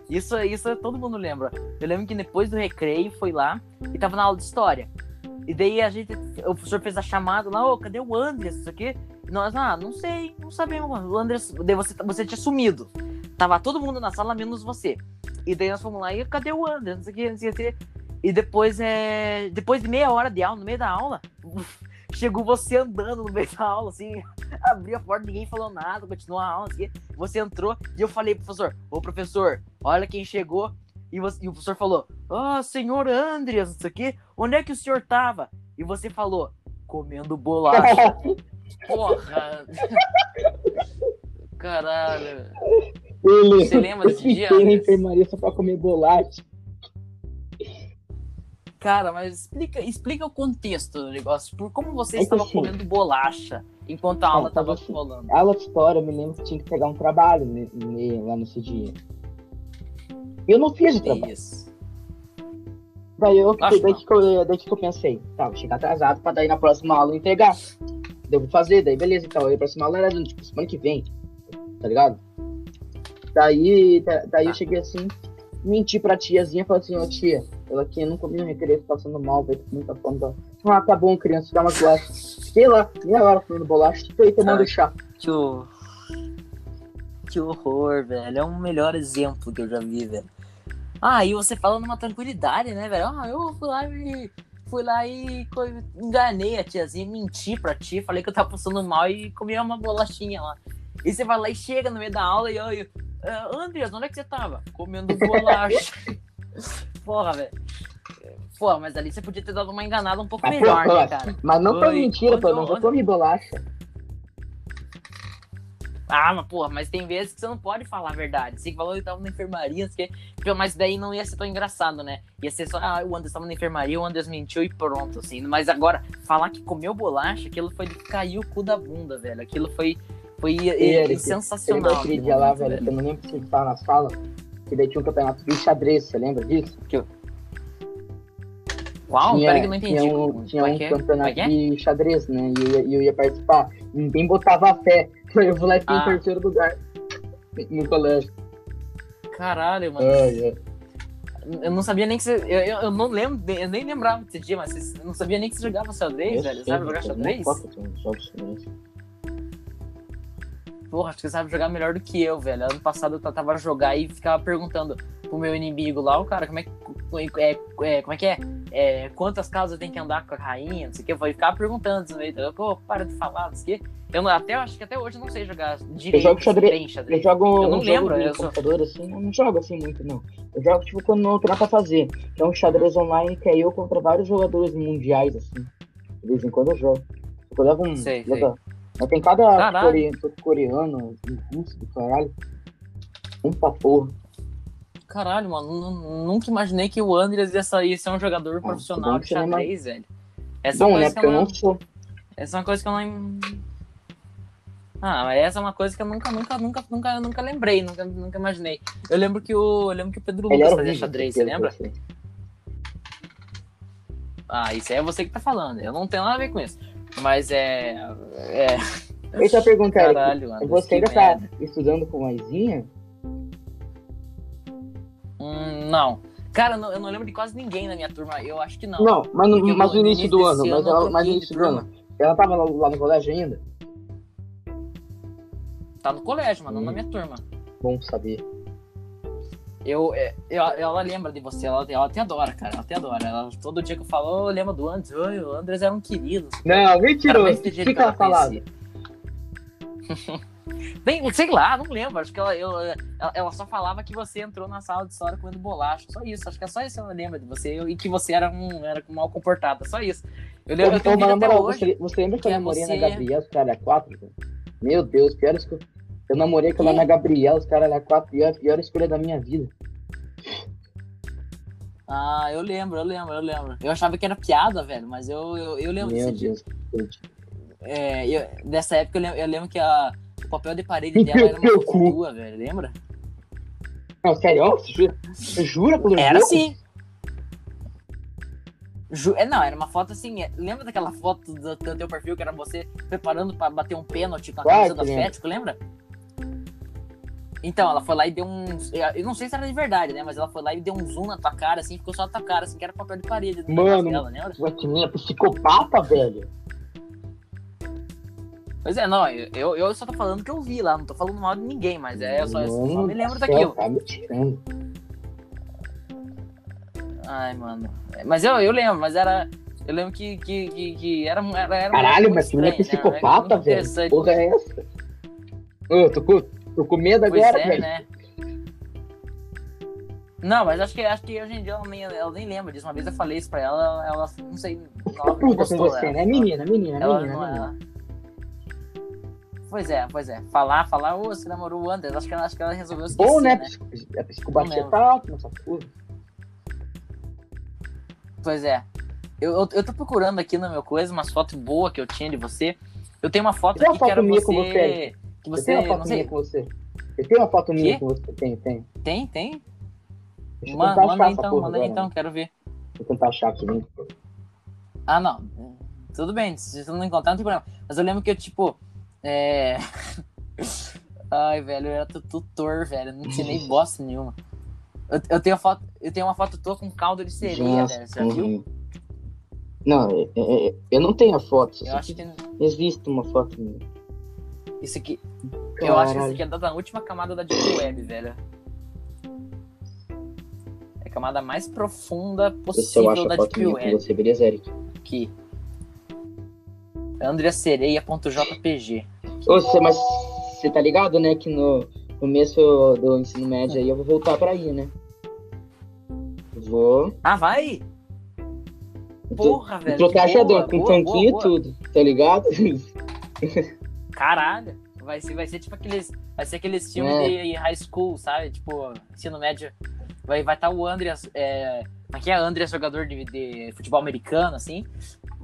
Isso, isso todo mundo lembra. Eu lembro que depois do recreio foi lá e tava na aula de história. E daí a gente, o professor fez a chamada lá, ô, cadê o Andrés? Isso aqui. Nós, ah, não sei, não sabemos. O André, daí você, você tinha sumido. Tava todo mundo na sala, menos você. E daí nós fomos lá e cadê o André? Não sei o que, não sei o que. E depois, é... depois de meia hora de aula, no meio da aula, chegou você andando no meio da aula, assim, abriu a porta, ninguém falou nada, continuou a aula, assim. Você entrou e eu falei, professor, ô professor, olha quem chegou. E, você, e o professor falou, ah, oh, senhor Andreas, não sei o quê, onde é que o senhor tava? E você falou, comendo bolacha. Porra! Caralho. Você lembra desse eu dia? fiquei na enfermaria só pra comer bolacha. Cara, mas explica, explica o contexto do negócio. Por como você É estava assim- comendo bolacha enquanto a aula Ah, tava estava assim. rolando. Aula de história, eu me lembro que tinha que pegar um trabalho ne- lá nesse dia. Eu não fiz o trabalho. Isso. Daí eu, daí não. que eu, daí que eu pensei, tá, vou chegar atrasado pra daí na próxima aula eu entregar. Devo fazer, daí beleza, então. Aí a próxima aula era tipo, semana que vem, tá ligado? Daí, da- daí eu Tá. cheguei assim, menti pra tiazinha, falei assim, ó tia, eu aqui não comi no recreio, passando mal, velho, com muita fome. Tá... Ah, tá bom, criança, dá uma bolacha. Fiquei lá, meia hora comendo bolacha, fiquei aí tomando chá. Que, que horror, velho. É o melhor exemplo que eu já vi, velho. Ah, e você fala numa tranquilidade, né, velho? Ah, eu fui lá e. Fui lá e enganei a tiazinha, menti pra ti, falei que eu tava passando mal e comi uma bolachinha lá. E você vai lá e chega no meio da aula e eu. "Ah, Andreas, onde é que você tava? Comendo bolacha. Porra, velho. Porra, mas ali você podia ter dado uma enganada um pouco Mas, melhor, porra, né, cara? Mas não foi Oi, mentira, menos eu onde- comi bolacha. Ah, mas porra, mas tem vezes que você não pode falar a verdade. Você que falou que tava na enfermaria, não quê. mas daí não ia ser tão engraçado, né? Ia ser só, ah, o Anderson tava na enfermaria, o Anderson mentiu e pronto, assim. Mas agora, falar que comeu bolacha, aquilo foi de cair o cu da bunda, velho. Aquilo foi, foi Eric, sensacional. Aquele dia lá, momento, velho, que eu não lembro se ele tava na sala, que daí tinha um campeonato de xadrez, você lembra disso? Uau, tinha, peraí que eu não entendi. Tinha um, Como tinha é um que é? Campeonato é que é? de xadrez, né? E eu, ia- eu ia participar. Ninguém botava fé. Eu fui lá e fiquei Ah. em terceiro lugar no colégio. Caralho, mano. Eu não sabia nem que você. Eu, eu, eu não lembro, eu nem lembrava desse dia, mas eu não sabia nem que você jogava xadrez, Eu velho. Sabe jogar eu xadrez? ter um jogo de xadrez. Porra, acho que você sabe jogar melhor do que eu, velho. Ano passado eu tava a jogar e ficava perguntando pro meu inimigo lá, o cara, como é que é, é, como é que é? É, Quantas casas tem que andar com a rainha, não sei o que. Eu ficava perguntando isso aí. Eu, pô, para de falar, não sei o que. Eu até acho que até hoje eu não sei jogar direito. jogo xadrez- bem Eu xadrez. jogo Eu um não jogo lembro, eu só- computador assim, eu não jogo assim muito, não. Eu jogo tipo quando não tem pra fazer. Que é um xadrez online que é eu contra vários jogadores mundiais, assim. De vez em quando eu jogo. Eu levo um. Sei, levo- Mas tem cada coreano, um russo do caralho. Um pra porra. Caralho, mano, nu- nunca imaginei que o Andreas ia sair ser um jogador Ah, profissional de xadrez, velho. Essa é Bom, né? Porque eu não. sou. Essa é uma coisa que eu não. Ah, mas essa é uma coisa que eu nunca, nunca, nunca, nunca, nunca lembrei, nunca, nunca imaginei. Eu lembro que o, eu lembro que o Pedro Lucas fazia xadrez, você lembra? Ah, isso aí é você que tá falando. Eu não tenho nada a ver com isso. Mas é. É. Deixa eu perguntar, Caralho, mano. você ainda tá estudando com Maisinha? Hum, não. Cara, eu não, lembro de quase ninguém na minha turma. Eu acho que não. Não, mas no, mas no no início do ano, mas, ela, mas no início do ano. Ela tava lá, lá no colégio ainda? Tá no colégio, mas não na Hum. minha turma. Bom saber. Eu, é, eu- ela lembra de você, ela, ela te adora, cara. Ela te adora. Ela, todo dia que eu falo, oh, lembra do Andres? Oi, o Andres era um querido. Não, Cara, tem jeito Fica que ela conhecia. Bem, sei lá, não lembro. Acho que ela, eu- ela, ela só falava que você entrou na sala de história comendo bolacha. Só isso. Acho que é só isso que ela lembra de você e que você era um era mal comportada. Só isso. Eu lembro eu até hoje. você, você lembra que eu que é namorei você- na caras eram quatro? Meu Deus, pior escolha. Eu namorei com ela Quê? na Gabriela, os caras eram quatro, pior, pior escolha da minha vida. Ah, eu lembro, eu lembro, eu lembro. Eu achava que era piada, velho, mas eu, eu, eu lembro Meu desse dia. Deus. É, eu- dessa época eu lembro, eu lembro que a, o papel de parede dela era uma tua, velho, lembra? Não, sério? Você jura, você jura pelo Era jogo? sim. Ju- é, não, era uma foto assim. é- lembra daquela foto do, do teu perfil que era você preparando pra bater um pênalti com a camisa do. Atlético, lembra? Então, ela foi lá e deu um. Eu não sei se era de verdade, né? Mas ela foi lá e deu um zoom na tua cara, assim, ficou só na tua cara, assim, que era papel de parede. no Mano. Dela, lembra? Ué, que minha psicopata, velho. Pois é, não, eu, eu só tô falando que eu vi lá, não tô falando mal de ninguém, mas é, eu só, eu só me lembro daquilo. Tá me tirando. Ai, mano. É, Mas eu, eu lembro, mas era. Eu lembro que, que, que, que era, era, era Caralho, mas que mulher estranho, né? Era psicopata, muito velho. Porra é essa? Ô, eu tô com, tô com medo Pois agora, é, velho. né? Não, mas acho que, acho que hoje em dia ela nem, ela nem lembra disso. Uma vez eu falei isso pra ela, ela, ela não sei. Ela puta com você, ela- né? Menina, menina, ela menina, não- menina. ela- Pois é, pois é. Falar, falar, ô, você namorou o Anderson. Acho que ela, acho que ela resolveu esquecer, Bom, né? né? A psicopatia tá alta nessa porra. Pois é. Eu, eu, eu tô procurando aqui no meu coisa umas fotos boas que eu tinha de você. Eu tenho uma foto uma aqui que era minha você. com você. Eu você. tenho uma Não foto minha com você. Eu tenho uma foto minha com você. Tem, tem. Tem, tem? Deixa eu Ma- tentar manda aí então, manda aí então, quero ver. Vou tentar achar aqui, né? Ah, não. Tudo bem, se você não encontrar, não tem problema. Mas eu lembro que eu, tipo. É. Ai, velho, eu era tu- tutor, velho. Não tinha nem bosta nenhuma. Eu, eu tenho foto, eu tenho uma foto tua com caldo de sereia, velho. Você já viu? Não, é- é- é- eu não tenho a foto. Eu acho que Existe uma foto minha. Isso aqui. Eu acho que isso Caralho. aqui é da, última camada da Deep Web, velho. É a camada mais profunda eu possível acho da Deep Web. você, beleza, Eric? Aqui. andreasereia.jpg. Ô, você, mas você tá ligado, né, que no começo do ensino médio aí eu vou voltar pra aí, né? Vou. Ah, vai? Porra, velho. trocar boa, achador com boa, tanquinho e tudo, tá ligado? Caralho. Vai ser, vai ser tipo aqueles. Vai ser aqueles filmes É. de high school, sabe? Tipo, ensino médio. Vai estar vai tá o Andreas. É, aqui é Andreas, jogador de, de futebol americano, assim.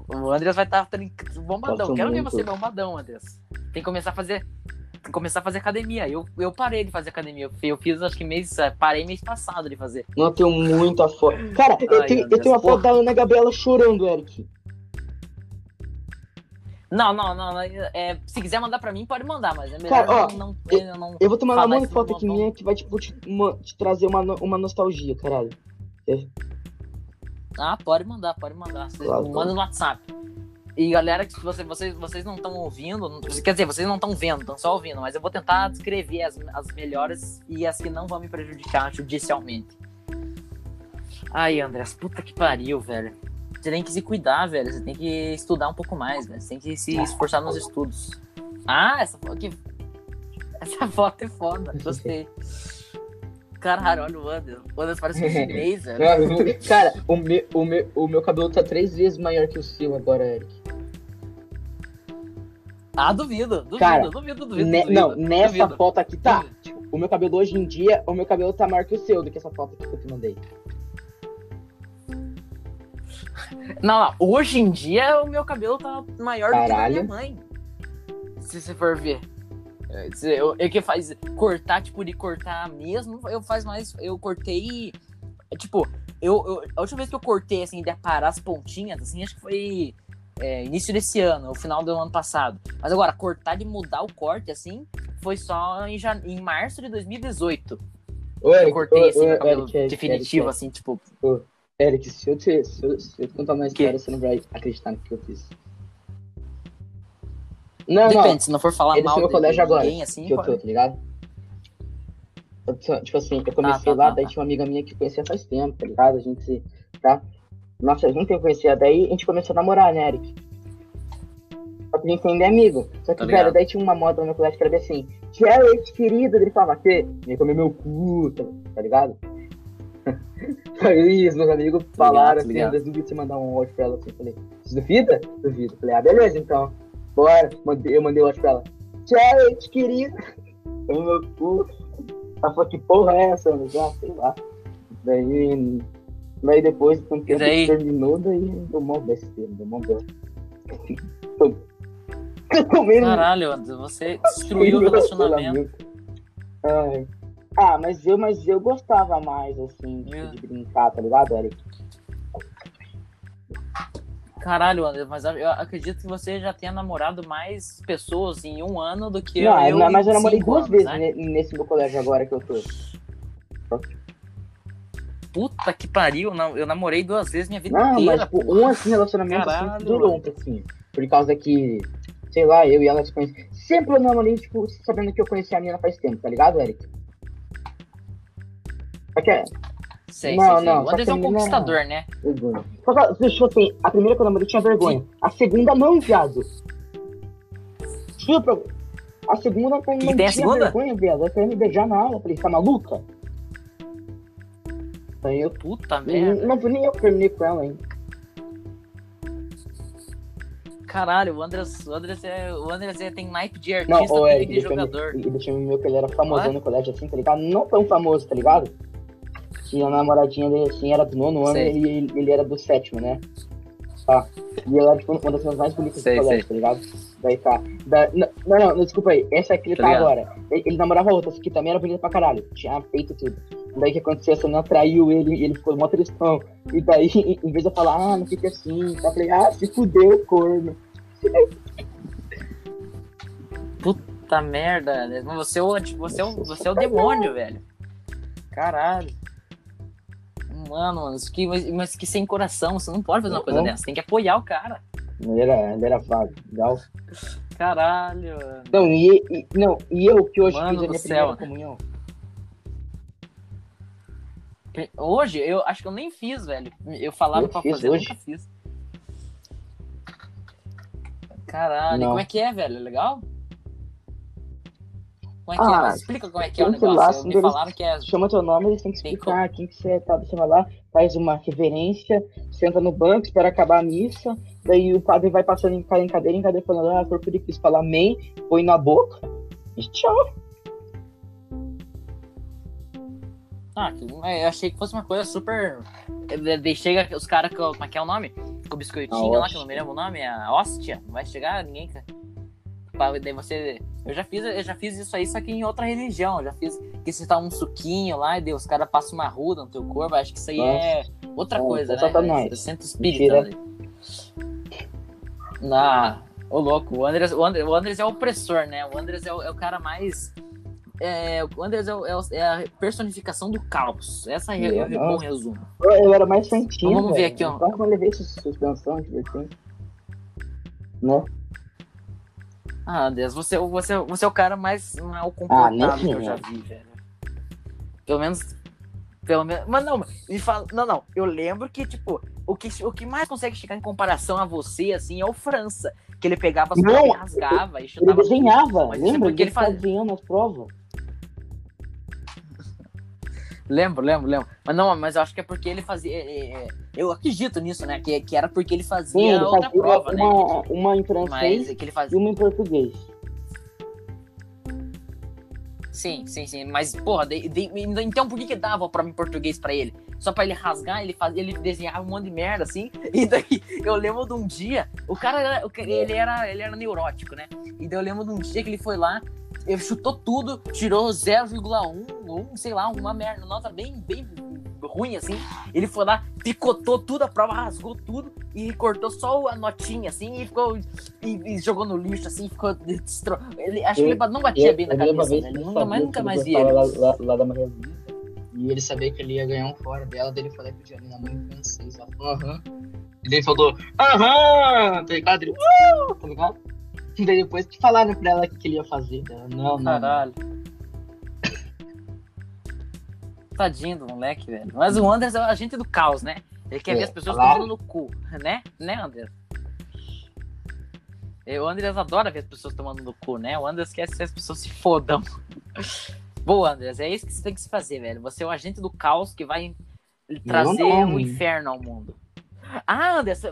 O Andreas vai estar tá, bombadão. Gosto Quero ver você bombadão, Andreas. Tem que começar a fazer. Começar a fazer academia. Eu, eu parei de fazer academia. Eu, fiz, acho que mês. Parei mês passado de fazer. Não, eu tenho muita foto. Cara, eu, Ai, tenho, meu eu tenho uma foto da Ana Gabriela chorando, Eric. Não, não, não. é, se quiser mandar pra mim, pode mandar, mas é melhor Cara, ó, não, não, eu não- Eu vou um monte de isso, foto aqui minha que vai tipo, te, uma- te trazer uma, uma nostalgia, caralho. Ah, pode mandar, pode mandar. Claro, mandam no WhatsApp. E galera, que você, vocês, vocês não estão ouvindo, quer dizer, vocês não estão vendo, estão só ouvindo, mas eu vou tentar descrever as, as melhores e as que não vão me prejudicar judicialmente. Ai, Andrés, puta que pariu, velho. Você tem que se cuidar, velho. Você tem que estudar um pouco mais, velho. Você tem que se esforçar nos estudos. Ah, essa foto aqui. Essa foto é foda, gostei. Caralho, olha o Anderson. O Anderson parece um chinês, velho. Cara, o meu, o, meu, o meu cabelo tá três vezes maior que o seu agora, Eric. Ah, duvido, duvido, Cara, duvido, duvido, Ne- duvido. não, nessa duvido. foto aqui tá. Duvido. Tipo, o meu cabelo hoje em dia, o meu cabelo tá maior que o seu do que essa foto aqui que eu te mandei. Não, não, hoje em dia o meu cabelo tá maior do que da Caralho. minha mãe. Se você for ver. É, Eu, eu que faz cortar, tipo, de cortar mesmo, eu faz mais. Eu cortei. é, Tipo, eu, eu- a última vez que eu cortei, assim, de aparar as pontinhas, assim, acho que foi é, início desse ano, o final do ano passado. Mas agora, cortar de mudar o corte, assim, foi só em, jan... em março de 2018. Ô, Eu cortei, assim, ô, meu cabelo Eric, definitivo, Eric, assim, tipo. Eric, se eu te, se eu, se eu te contar uma Que? história, você não vai acreditar no que eu fiz. Não, Depende, se não for falar mal meu colégio agora, ninguém, não, assim, que eu tô, tá ligado? Eu tipo assim, eu comecei tá, lá, tá, daí tá. tinha uma amiga minha que eu conhecia faz tempo, tá ligado? A gente se. Tá? Nossa, a gente tem conhecia, daí a gente começou a namorar, né, Eric? Só que a gente ainda é amigo. Só que, Tá velho, daí tinha uma moda no meu colégio que era assim, Jared, querido, ele falava, que? Ia comer meu cu, tá, tá ligado? Aí os meus amigos falaram assim, ligado. eu duvido você mandar um áudio pra ela assim, eu falei, você duvida? Duvido. Eu Falei, ah, beleza, então. Bora. Mandei- Eu mandei o áudio pra ela. Jared, querido. O meu cu. Ela falou, que porra é essa? Eu já sei lá. Daí, daí depois, quando tempo daí? terminou, daí deu mó besteira, deu mó. Eu Caralho, você destruiu o relacionamento. Ai. Ah, mas eu, mas eu gostava mais, assim, tipo, É. de brincar, tá ligado, Eric? Caralho, André, mas eu acredito que você já tenha namorado mais pessoas em um ano do que não, eu. não, mas eu namorei duas anos, vezes né? ne- nesse meu colégio agora que eu tô. Puta que pariu, não, eu namorei duas vezes minha vida Não, inteira. mas tipo, um assim, relacionamento assim, Caralho, durou um mano. pouquinho. Por causa que, sei lá, eu e ela se conhecemos. Sempre andamos ali, tipo, sabendo que eu conheci a menina faz tempo, tá ligado, Eric? Só que é. Sei, Não, sei, não, O Andrés que é um conquistador, né? Vergonha. Só que, deixa eu assim, a primeira que eu namorei tinha vergonha. A segunda não, viado. Pra... A segunda não, que não tinha segunda? vergonha, viado. Ela queria me beijar na aula. Eu falei, tá maluca? Aí eu. Puta Não, merda. não nem eu que terminei com ela ainda. Caralho, o Andrés, o Andrés, é, o Andrés é, tem naipe de Não, artista, ô tem Eric, de deixa eu jogador. me ver que ele era famosão no colégio assim, tá ligado? Não tão famoso, tá ligado? Tinha a namoradinha dele assim, era do nono ano e ele, ele era do sétimo, né? Tá. E ela era tipo, uma das pessoas mais bonitas Sei, do colégio, tá ligado? Daí tá. Da- não, não, não, desculpa aí. Essa é que ele Tá tá, agora. Ele, ele namorava outras que também era bonita pra caralho. Tinha feito tudo. Daí que aconteceu? Essa menina traiu ele e ele ficou mó tristão. E daí, em vez de eu falar, ah, não fica assim, tá? falei, ah, se fudeu, corno. Puta merda, né? você é o, anti- você é você é o demônio, velho. Caralho. Mano, mano, isso que, mas, mas que sem coração, você não pode fazer uma coisa Uhum. dessa, tem que apoiar o cara. Ele era, ele era legal. Caralho. Não, e, e- não, e eu que hoje Mano fiz a minha céu. primeira comunhão. Hoje, eu acho que eu nem fiz, velho. Eu falava Eu pra fiz fazer, hoje. nunca fiz. Caralho, Não. como é que é, velho? Legal? Como é que Ah, é? Explica como é que é o lá, negócio. assim, Me falaram que é. Chama teu nome, eles têm que explicar quem que você tá, você vai lá, faz uma reverência, senta no banco, espera acabar a missa, daí o padre vai passando em cada em cadeira, em cadeira, falando, ah, corpo de Cristo, fala amém, põe na boca, e tchau. Ah, eu achei que fosse uma coisa super. chega os caras com. Como é que é o nome? Com o biscoitinho lá, que eu não me lembro o nome, a hóstia. Não vai chegar ninguém. Daí você. Eu já fiz, eu já fiz isso aí, só que em outra religião. Eu já fiz que você tá um suquinho lá e daí os caras passam uma ruda no teu corpo. Acho que isso aí é outra É, coisa, é né? Satanás. Centro espírita. Né? Ah, ô louco, o Andres, o, Andres, o Andres é o opressor, né? O Andres é o, é o cara mais. É, o Andres é, o- é o- é a personificação do caos. Essa é, é, um bom Deus. resumo. Eu, eu era mais santinho, Então vamos ver aqui, ó. Eu levei essa suspensão, divertindo. Né? Ah, Deus, você, você, você é o cara mais mal Ah, comportado nem que eu já vi, velho. Pelo menos. Pelo menos. Mas não, me fala. Não, não. Eu lembro que, tipo, o que, o que mais consegue chegar em comparação a você, assim, é o França. Que ele pegava as coisas e rasgava e Ele chutava. desenhava, Mas isso é lembra? porque ele ficava faz- desenhando as provas. Lembro, lembro, lembro. Mas não, mas eu acho que é porque ele fazia. é, é, eu acredito nisso, né? Que, que era porque ele fazia Sim, ele outra fazia prova, né? uma, uma em francês Mas que ele e fazia. uma em português. Sim, sim, sim. Mas, porra, de- de- então por que que dava a prova em português pra ele? Só pra ele rasgar, ele fazia, ele desenhava um monte de merda, assim. E daí, eu lembro de um dia, o cara, era, ele era, ele era neurótico, né? E daí eu lembro de um dia que ele foi lá, ele chutou tudo, tirou 0,1, ou sei lá, uma merda, nota bem, bem ruim, assim. Ele foi lá, picotou tudo, a prova rasgou tudo e cortou só a notinha, assim, e ficou. E, e jogou no lixo, assim, ficou. Destro... Ele, acho que ele não batia bem na eu cabeça, né? Ele nunca mais, nunca ele mais vi gostava ele. Lá, lá, lá da Maria. E ele sabia que ele ia ganhar um fora dela, daí ele falou que podia ali na mãe em francês. Ela falou, aham. E daí ele falou, aham, tá ligado? Ele, "Uh", tá ligado? Daí depois que falaram pra ela o que ele ia fazer. Ela, não, não. Caralho. Tadinho do moleque, velho. Mas o Anderson é o agente do caos, né? Ele quer É, ver as pessoas claro. tomando no cu, né? Né, Anderson? E O Andrés adora ver as pessoas tomando no cu, né? O Andrés quer que as pessoas se fodam. Boa, Andrés, é isso que você tem que se fazer, velho. Você é o agente do caos que vai trazer o hein? inferno ao mundo. Ah, Anderson,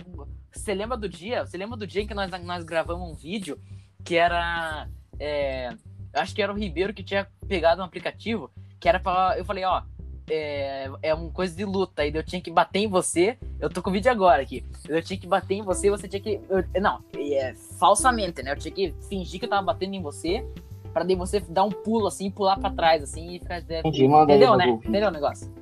você lembra do dia? Você lembra do dia em que nós, nós gravamos um vídeo que era. é, acho que era o Ribeiro que tinha pegado um aplicativo que era pra. Eu falei, ó. É, é uma coisa de luta, e eu tinha que bater em você. Eu tô com o vídeo agora aqui. Eu tinha que bater em você, você tinha que. eu- não, é, falsamente, né? Eu tinha que fingir que eu tava batendo em você, pra daí você dar um pulo assim, pular pra trás, assim, e ficar. Entendi, manda aí, Entendeu, né? Entendeu o negócio?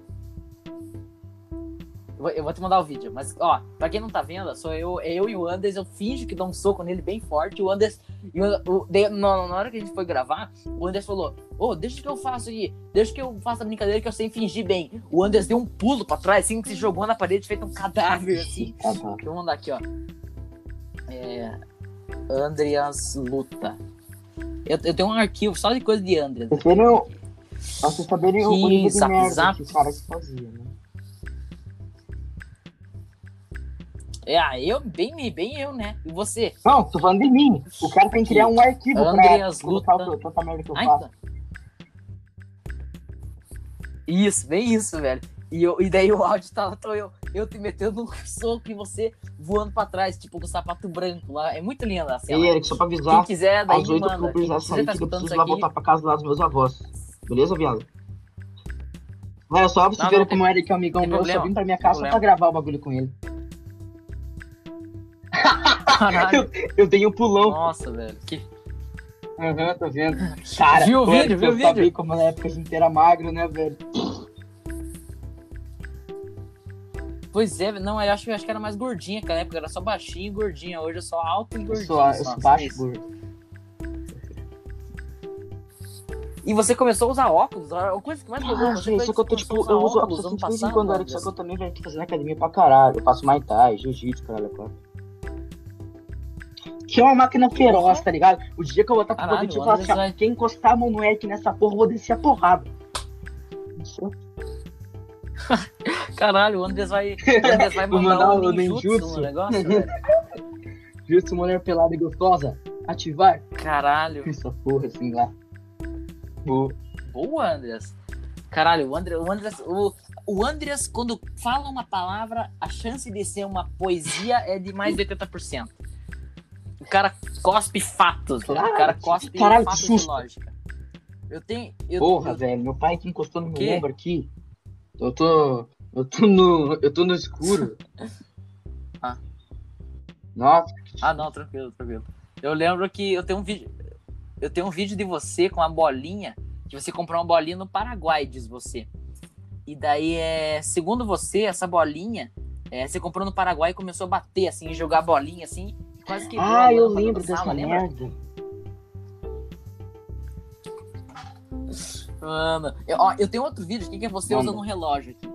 Eu vou, te mandar o vídeo, mas, ó, pra quem não tá vendo, sou eu, é eu e o Anders, eu finjo que dou um soco nele bem forte, o Anders, e o, daí, na, na hora que a gente foi gravar, o Anders falou, ô, deixa que eu faço aí, deixa que eu faça a brincadeira que eu sei fingir bem. O Anders deu um pulo pra trás, assim, que se jogou na parede, feito um cadáver, assim. Tá. Deixa eu mandar aqui, ó. É... Andreas Luta. Eu, eu tenho um arquivo só de coisa de Andreas. Vocês saberem o Que de zap, zap. que o cara que fazia, né? É, ah, eu, bem, bem eu, né? E você? Não, tô falando de mim. O cara tem que criar um arquivo Andreas pra colocar Luta. o- tanta merda que eu Ai, faço. tá. Isso, bem isso, velho. E, eu, e daí o áudio tá, tô eu, eu te metendo um soco e você voando pra trás, tipo com o sapato branco lá. É muito lindo a E cena. Eric, só pra Quem avisar, quiser, daí às oito eu manda. vou Quem, precisar se sair, você tá que eu preciso lá aqui, voltar pra casa lá dos meus avós. Beleza, viado? Olha só, vocês não, como o Eric é um amigão meu, eu só problema, vim pra minha casa só pra problema. gravar o bagulho com ele. Caralho. Eu tenho um pulão. Nossa, velho. Que... Aham, tô vendo. Cara, Viu o vídeo, viu o eu sabia vídeo? como na época a gente era magro, né, velho? Pois é, não, eu acho, eu acho que era mais gordinha, naquela época era só baixinho e gordinha. Hoje é só alto e sou, eu só, sou só baixo, isso. gordo. E você começou a usar óculos? A coisa que mais me Ah, você só que eu tô, tipo, eu uso óculos óculos ano vez em passado, quando, Eric, só que eu também, velho, tô fazendo academia pra caralho. Eu faço Muay Thai, Jiu-Jitsu, caralho, é quatro. Que é uma máquina feroz, tá ligado? O dia que eu botar pro Caralho, Covid, eu o falar assim, ó, vai- quem encostar a mão no Eric nessa porra, eu vou descer a porrada. Caralho, o Andrés vai, o vai Vou mandar, mandar um o ninjutsu no negócio, velho. Justo, mulher pelada e gostosa. Ativar. Caralho. Essa porra, assim, lá. Boa. Boa, Andreas. Caralho, o Andreas, o Andreas, o, o Andreas, quando fala uma palavra, a chance de ser uma poesia é de mais de 80%. O cara cospe fatos, velho. o cara cospe Caralho, fatos de lógica. Eu tenho. Eu, Porra, eu- velho, meu pai que encostou no meu ombro aqui. Eu tô. Eu tô no. Eu tô no escuro. Ah. Nossa, Ah, não, tranquilo, tranquilo. Eu lembro que eu tenho um vídeo. Eu tenho um vídeo de você com uma bolinha. Que você comprou uma bolinha no Paraguai, diz você. E daí, é, segundo você, essa bolinha. é, você comprou no Paraguai e começou a bater, assim, jogar a bolinha assim. Quase a ah, eu lembro dessa sala, merda. Mano, eu, ó, eu tenho outro vídeo aqui que é você usando um relógio aqui.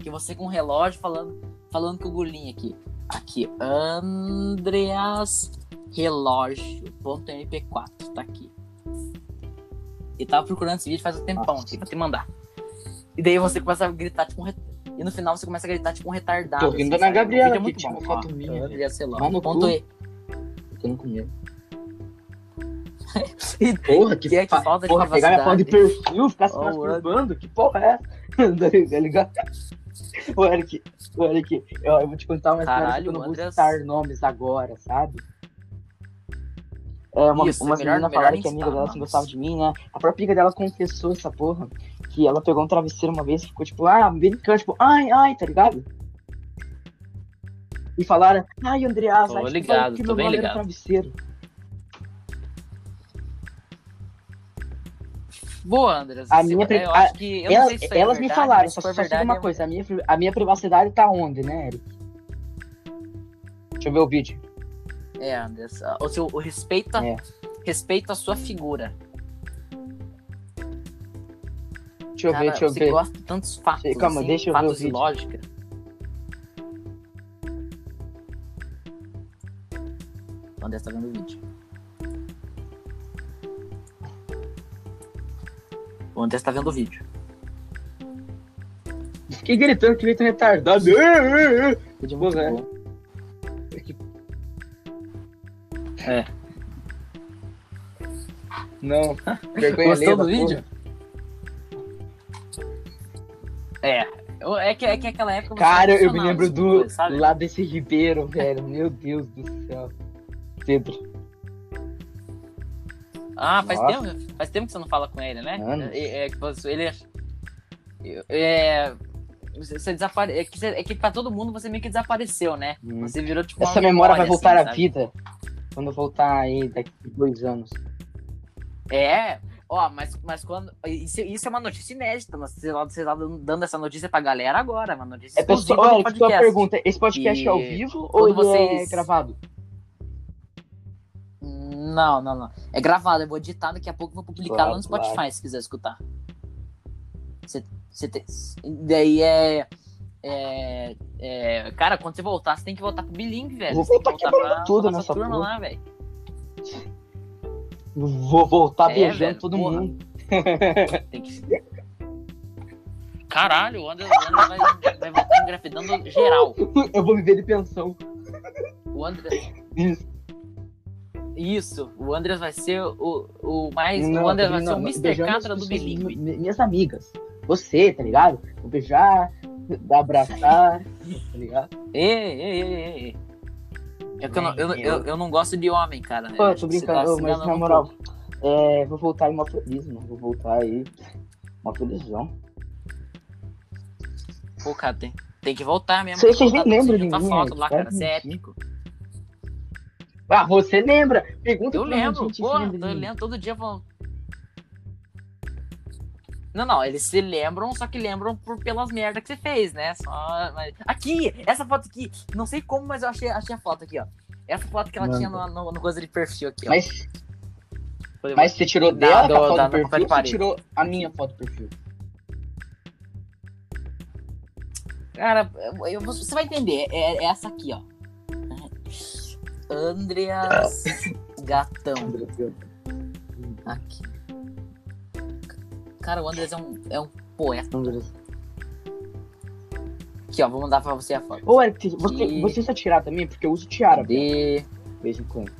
Que você com um relógio falando, falando com o Gulinho aqui. Aqui, Andreas Relógio.mp4, tá aqui. E tava procurando esse vídeo faz um tempão Nossa. aqui pra te mandar. E daí você começa a gritar tipo um re- E no final você começa a gritar tipo um retardado. Tô rindo assim, da sabe? Gabriela O é muito tinha bom. foto minha, Andreas Vai no Relógio. cu. Ponto E. Ficando com medo. E- Porra, que, Que é que fa- falta de porra, pegar minha foto de perfil, ficar se Ó, o masturbando, que porra é essa? tá ligado? Ô, Eric, ô, Eric, eu, eu vou te contar uma história que eu não o vou citar nomes agora, sabe? É, uma, Isso, umas melhor- meninas falaram que a amiga dela assim, nomes. gostava de mim, né? A própria amiga dela confessou essa porra, que ela pegou um travesseiro uma vez e ficou tipo, ah, brincando, tipo, ai, ai, tá ligado? E falaram, ai, Andreas, Tô tipo, ligado, que tô meu bem ligado. travesseiro. Boa, Andreas. A minha pri- eu a- acho que. Eu não Elas, sei se isso é elas me verdade, falaram, só, só verdade, uma é- coisa, a minha, a minha privacidade tá onde, né, Eric? Deixa eu ver o vídeo. É, Andreas. O seu o respeita, É. respeita a sua figura. Deixa eu Cara, ver, deixa eu você ver. gosta de tantos fatos. Calma, assim, deixa eu ver o fatos de lógica. O Andrés tá vendo o vídeo. O Andrés tá vendo o vídeo. Fiquei gritando que veio tão retardado. É muito Porra, é. bom. É. Não, vergonha Gostou do vídeo? porra. É. É que, é que aquela época. Cara, eu me lembro nesse do sabe? lá desse Ribeiro, velho. Meu Deus do céu. Pedro. Ah, faz Nossa. tempo, faz tempo que você não fala com ele, né? É, é você- ele é. é você desapare... é, que, você- é que pra todo mundo você meio que desapareceu, né? Hum. Você virou tipo. Essa memória vai assim, voltar à sabe? vida quando voltar aí daqui a dois anos. É, ó, mas, mas quando. Isso, isso é uma notícia inédita. mas Você você tá dando essa notícia pra galera agora. Uma notícia É pessoal, olha, podcast. pergunta, esse podcast E é ao vivo ou é vocês- gravado? Não, não, não. É gravado, eu vou editar daqui a pouco vou publicar Claro, lá no Spotify claro. se quiser escutar. Você, você tem- Daí é. É, é, cara, quando você voltar, você tem que voltar pro bilingue, velho. Vou voltar quebrando tudo nossa nessa turma porra. lá, velho. Vou voltar É, beijando velho, todo porra. mundo. Tem que. Caralho, o André vai, vai voltar engravidando geral. Eu vou viver de pensão. O André. Isso. Isso, o André vai ser o, o mais. Não, o André vai não, ser o não, Mr. Catra do bilingue. mi- Minhas amigas. Você, tá ligado? Vou beijar, dar abraçar, tá ligado? Ei, ei, ei, ei. É que eu não, eu, eu, eu não gosto de homem, cara. Pô, eu Acho tô brincando, tá mas enganando na moral, é, vou voltar aí mó feliz, mano. Vou voltar aí. Mó felizão. Pô, cara, tem, tem que voltar mesmo. Vocês- nem lembram de mim, foto é, lá, cara. Você é épico. Ah, você lembra? Pergunta Eu pra lembro, pô, eu lembro todo dia falando. Não, não, eles se lembram, só que lembram por, pelas merdas que você fez, né? Só, Aqui, essa foto aqui, não sei como, mas eu achei, achei a foto aqui, ó. Essa foto que ela tinha no, no, no coisa de perfil aqui, ó. Mas, mas você tirou Da- dela do- com a foto da- do da perfil ou você tirou a minha foto do perfil? Cara, eu- você vai entender. É, é essa aqui, ó. Andreas Gatão. Aqui. Cara, o Andreas é um, é um poeta. Aqui, ó. Vou mandar pra você a foto. Ô, Eric, você, E- você precisa tirar também? Porque eu uso tiara Cadê? de vez em quando.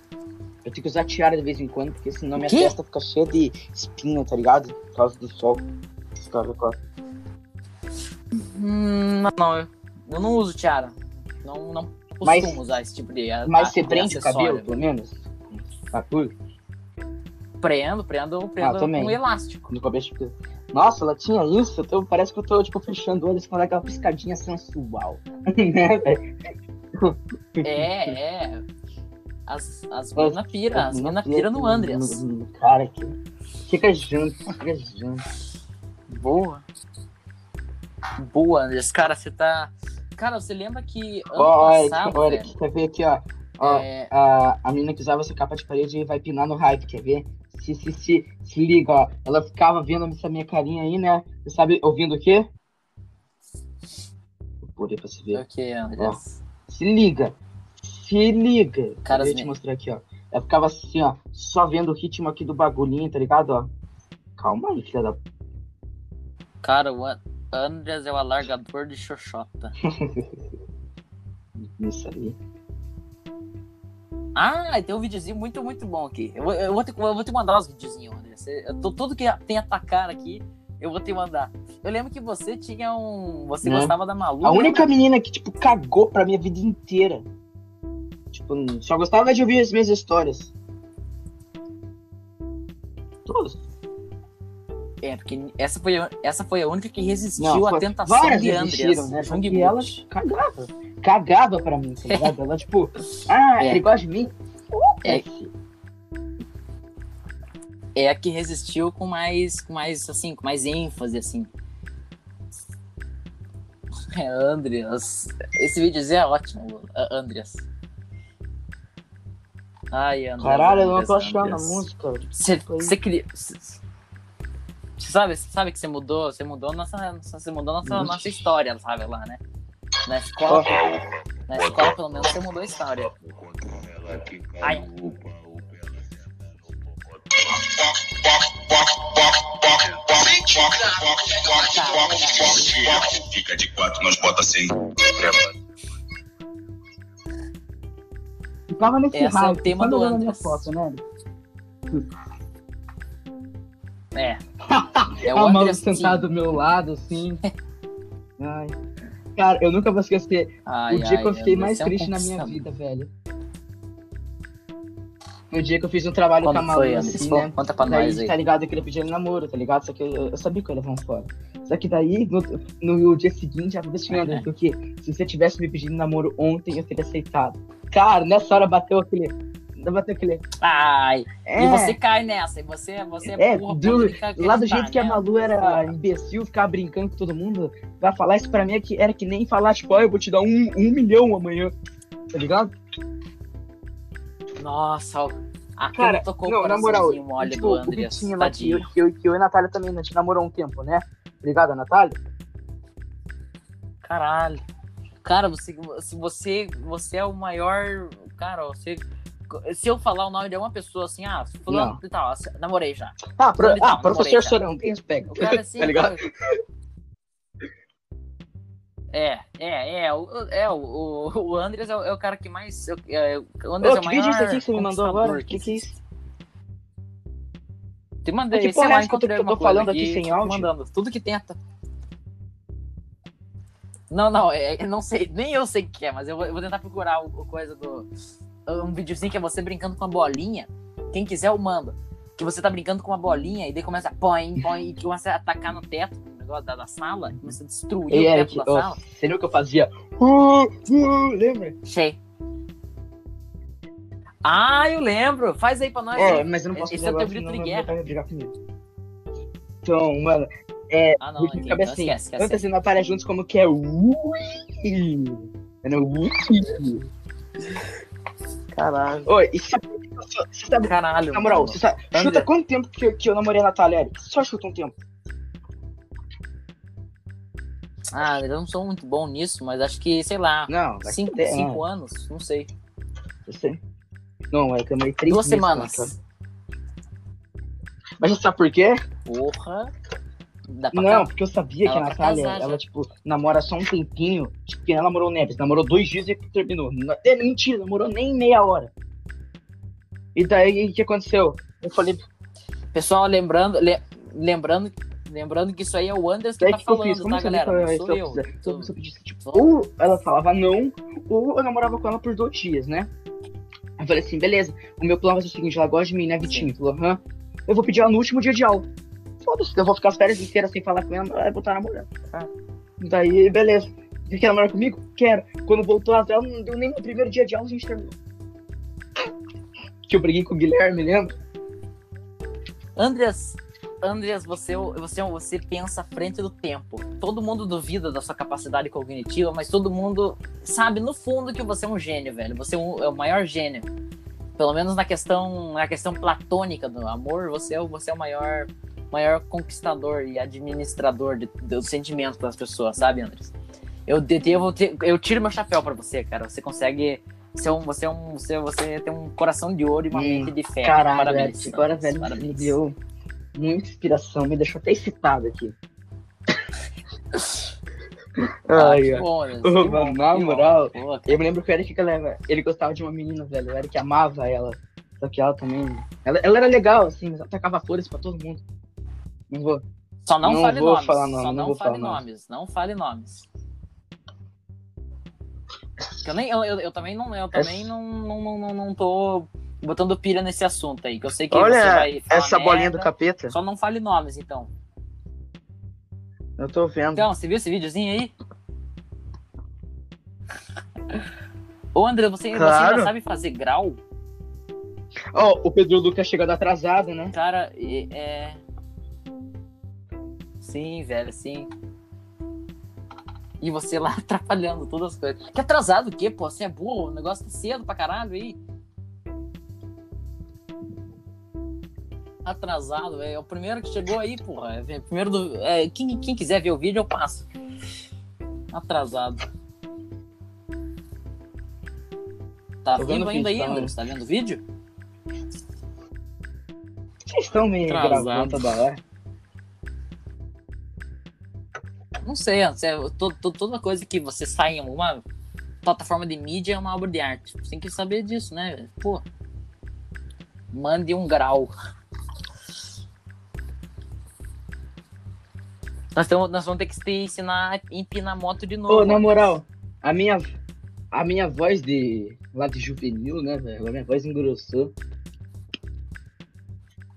Eu tenho que usar tiara de vez em quando, porque senão minha testa fica cheia de espinha, tá ligado? Por causa do sol. Por causa do sol. Hum, não, não. Eu, eu não uso tiara. Não, não costumo Mas- usar esse tipo de. a- Mas a- você de prende o cabelo, pelo menos? Ah, por? Prendo, prendo, prendo Ah, com elástico. No cabelo, tipo... Nossa, ela tinha isso? Eu tô- parece que eu tô, tipo, fechando olhos com aquela piscadinha sensual. né? É, é. As, as minas pira, as Não minas pira no Andreas. Cara, que... Fica junto, fica junto. Boa. Boa, Andreas. Cara, você tá. Cara, você lembra que ano Eric, passado, velho, Eric, quer ver aqui, ó. Ó, é, a, a menina que usava essa capa de parede vai pinar no hype, quer ver? Se, se, se, se liga, ó. Ela ficava vendo essa minha carinha aí, né? Você sabe, ouvindo o quê? Vou pôr aí pra você ver. o que, Andreas? Se liga. Se liga. Deixa eu te me- mostrar aqui, ó. Ela ficava assim, ó. Só vendo o ritmo aqui do bagulhinho, tá ligado, ó? Calma aí, filha da... Cara, o An- Andreas é o alargador de xoxota. Isso aí. Ah, tem um videozinho muito, muito bom aqui. Eu, vou- eu vou, te, eu vou te mandar os videozinhos, Andreas. Você- tô, tudo que tem atacar aqui, eu vou te mandar. Eu lembro que você tinha um. Você Né? gostava da Malu. A né? única menina que, tipo, cagou pra minha vida inteira. Tipo, só gostava de ouvir as minhas histórias. Todas. É, porque essa foi, a- essa foi a única que resistiu Não, à tentação de Andreas. né? Jung Porque ela Butch. cagava. Cagava pra mim, tá ligado? Ela, tipo, ah, É. ele gosta de mim? É. É a que resistiu com mais, com mais, assim, com mais ênfase, assim. É, Andreas. Esse vídeo é ótimo, Andreas. Ai, Andreas. Caralho, eu não tô achando a música. Você, queria. Você sabe, você sabe que você mudou, você mudou nossa, você mudou nossa, Ixi. nossa história, sabe, lá, né? Na escola, na escola, pelo menos, você mudou a história. Ai. Fica de quatro, nós bota sem. Ficava nesse Esse é o tema Quando do foto, né? É. É o a Andreas sentada do meu lado, assim. Ai. Cara, eu nunca vou esquecer Ai, o dia ai, que eu fiquei mais é triste na minha vida, velho. No dia que eu fiz um trabalho com a Quando Malu, foi, assim, né? Conta pra Daí, nós aí. tá ligado? Eu queria pedir ele namoro, tá ligado? Só que eu, eu sabia que eu ia levar fora. Só que daí, no, no dia seguinte, ela falou assim, André, porque se você tivesse me pedido namoro ontem, eu teria aceitado. Cara, nessa hora bateu aquele... Bateu aquele... Ai, É, e você cai nessa, e você, você é, É, do- ficar lá do jeito que a né? Malu era imbecil, ficava brincando com todo mundo, vai falar isso pra mim é que, era que nem falar, tipo, ó, eu vou te dar um, um milhão amanhã, tá ligado? Nossa, ó, aquilo Cara, tocou não, na moral, mole tipo, do o Andreas, Vitinho lá, que eu, que, eu, que eu e a Natália também, né, a gente namorou um tempo, né? Ligado, a Natália? Caralho. Cara, você, se você, você é o maior. Cara, você. Se eu falar o nome de uma pessoa assim, ah, fulano e tal, assim, namorei já. Ah, pro, ah professor já. Sorão, tem aspecto. O cara assim. tá ligado? É, é, é. O, é, o, o, o Andres é, o- é o cara que mais. É, o Andres Ô, é o que maior. vídeo é esse aqui que você me mandou agora? O que que é isso? Te mandei, Que sei porra é lá, essa que eu tô- que tô falando aqui sem tô áudio? mandando. Tudo que tenta. Não, não, é, é- não sei, nem eu sei o que é, mas eu vou, eu vou tentar procurar o, o coisa do. Um videozinho que é você brincando com a bolinha. Quem quiser, eu mando. Que você tá brincando com uma bolinha e daí começa a põe, põe, e começa a atacar no teto, negócio da, da sala, começa a destruir Ei, o teto Eric, da ó, sala. você viu o que eu fazia? Uh, uh, lembra? Sei. Ah, eu lembro. Faz aí pra nós. É, aí. mas eu não posso Esse é o teu grito de guerra. Então, mano, Ah, não, então, fica então assim, esquece, esquece. você não aparece juntos como que é ui. É no ui. Caralho. Oi, e sabe, você sabe, Caralho. na moral, mano. você sabe, chuta quanto tempo que eu, que eu namorei a Natália, Eric? Só chuta um tempo. Ah, eu não sou muito bom nisso, mas acho que, sei lá, Não, vai cinco, ter, cinco ah, anos, não sei. eu sei. Não, é que eu namorei três Duas semanas. Mas você sabe por quê? Porra. Não, porque eu sabia que a vai Natália, casar ela, tipo, namora só um tempinho. Tipo, que ela namorou o Neves. Namorou dois dias e terminou. É mentira, namorou nem meia hora. E daí, o que aconteceu? Eu falei, Pessoal, lembrando, le- lembrando, lembrando que isso aí é o Anderson que daí tá que eu falando, fiz? Como tá, você galera? Não se sou eu eu. eu- eu pedisse, tipo, ou ela falava não, ou eu namorava com ela por dois dias, né? Eu falei assim, beleza, o meu plano vai ser o seguinte, ela gosta de mim, né, Vitinho? Falou, aham. Eu vou pedir ela no último dia de aula. Foda-se, eu vou ficar as férias inteiras sem falar com ela, ela vai botar namorando. Ah. Daí, beleza. Você quer namorar comigo? Quero. Quando voltou as aulas, não deu nem no primeiro dia de aula, a gente terminou. Que eu briguei com o Guilherme, lembra? Andreas, Andreas, você, você, você pensa à frente do tempo. Todo mundo duvida da sua capacidade cognitiva, mas todo mundo sabe no fundo que você é um gênio, velho. Você é, um- é o maior gênio. Pelo menos na questão, na questão platônica do amor, você é, você é o maior, maior conquistador e administrador de, dos sentimentos das pessoas, sabe, Andreas? Eu, de- eu, vou ter- eu tiro meu chapéu pra você, cara. Você consegue. Você, é um, você, é um, você, você tem um coração de ouro e uma Hum, mente de ferro. Caralho, Parabéns. Agora, Andreas, velho, me Parabéns. deu muita inspiração, me deixou até excitado aqui. Ah, Ai, ai. bom, que bom, na bom. moral, cara. Eu me lembro que o Eric, ele, ele gostava de uma menina, velho. O Eric amava ela. Só que ela também. Ela, ela era legal, assim, mas ela tacava flores pra todo mundo. Não vou. Só não, Não fale vou nomes. falar nome, Só não não, fale falar nomes. Não fale nomes. Eu, nem, eu, eu, eu também não, eu também não, não, não, não, não tô botando pilha nesse assunto aí, que eu sei que você vai essa bolinha do merda. capeta. Só não fale nomes, então. Eu tô vendo. Então, você viu esse videozinho aí? Ô, André, você, você Claro. ainda sabe fazer grau? Ó, o Pedro Lucas chegando atrasado, né? Cara, é. Sim, velho, sim. E você lá atrapalhando todas as coisas. Que atrasado o quê, pô? Você é burro, o negócio tá cedo pra caralho aí. Atrasado, velho. É o primeiro que chegou aí, porra. É o primeiro do. é, quem, quem quiser ver o vídeo, eu passo. Atrasado. Tá Tô vendo vivo ainda aí, tá André? Você tá vendo o vídeo? Vocês estão me Atrasado. gravando toda hora. Não sei, to- toda coisa que você sai em uma plataforma de mídia é uma obra de arte. Você tem que saber disso, né? Pô. Mande um grau. Nós, tamo, nós vamos ter que te ensinar a empinar moto de novo. Ô, na moral, a minha, a minha voz de. lá de juvenil, né, velho? A minha voz engrossou.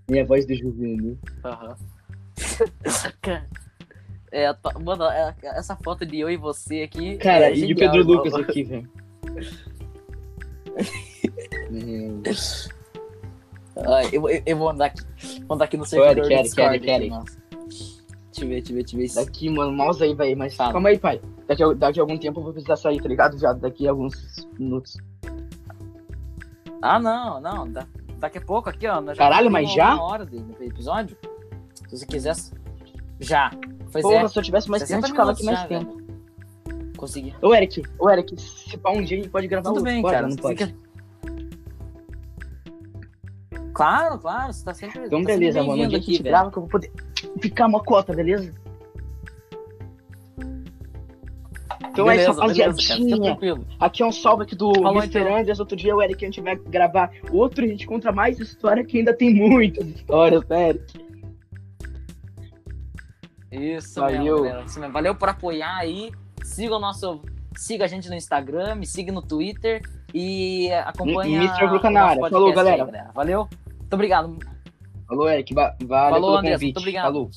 Minha voz de juvenil. Aham. É, mano, é- essa foto de eu e você aqui. Cara, é e de genial, Pedro irmão. Lucas aqui, velho. Ah, eu, eu, eu vou andar aqui. Vou andar aqui no Quero, servidor do quero, Discord. quero, aqui, quero. nossa. Deixa eu ver, deixa eu ver, deixa eu ver. Daqui, mano, mouse aí, velho. Mas calma aí, pai. Daqui a, daqui a algum tempo eu vou precisar sair, tá ligado? Já daqui a alguns minutos. Ah, não, não. da- daqui a pouco aqui, ó. Caralho, mas uma- já? Uma hora de, de episódio. Se você quisesse. Já. Pois Porra, é. se eu tivesse mais tempo, 60 eu ficava aqui mais já, tempo. velho. Consegui. Ô, Eric, ô, Eric, se pá um dia a gente pode gravar Tudo outro, bem, pode, cara. Não pode? fica- Claro, claro, você tá sempre. Então, tá sempre beleza, mano. Um dia a gente aqui, velho. grava que eu vou poder ficar uma cota, beleza? Então é isso, Beleza, cara. Fica rapaziadinha. Aqui é um salve aqui do Falou, Mr. então. Andreas. Outro dia o Eric a gente vai gravar outro e a gente conta mais história que ainda tem muitas histórias, né, Eric? Isso Valeu. mesmo, galera. Isso mesmo. Valeu por apoiar aí. Siga o nosso. Siga a gente no Instagram, me siga no Twitter e acompanha. Mr. Podcast Falou, aí, galera. Valeu? Muito obrigado. Falou, Eric. Va- Valeu Falou, convite. muito obrigado. Falou.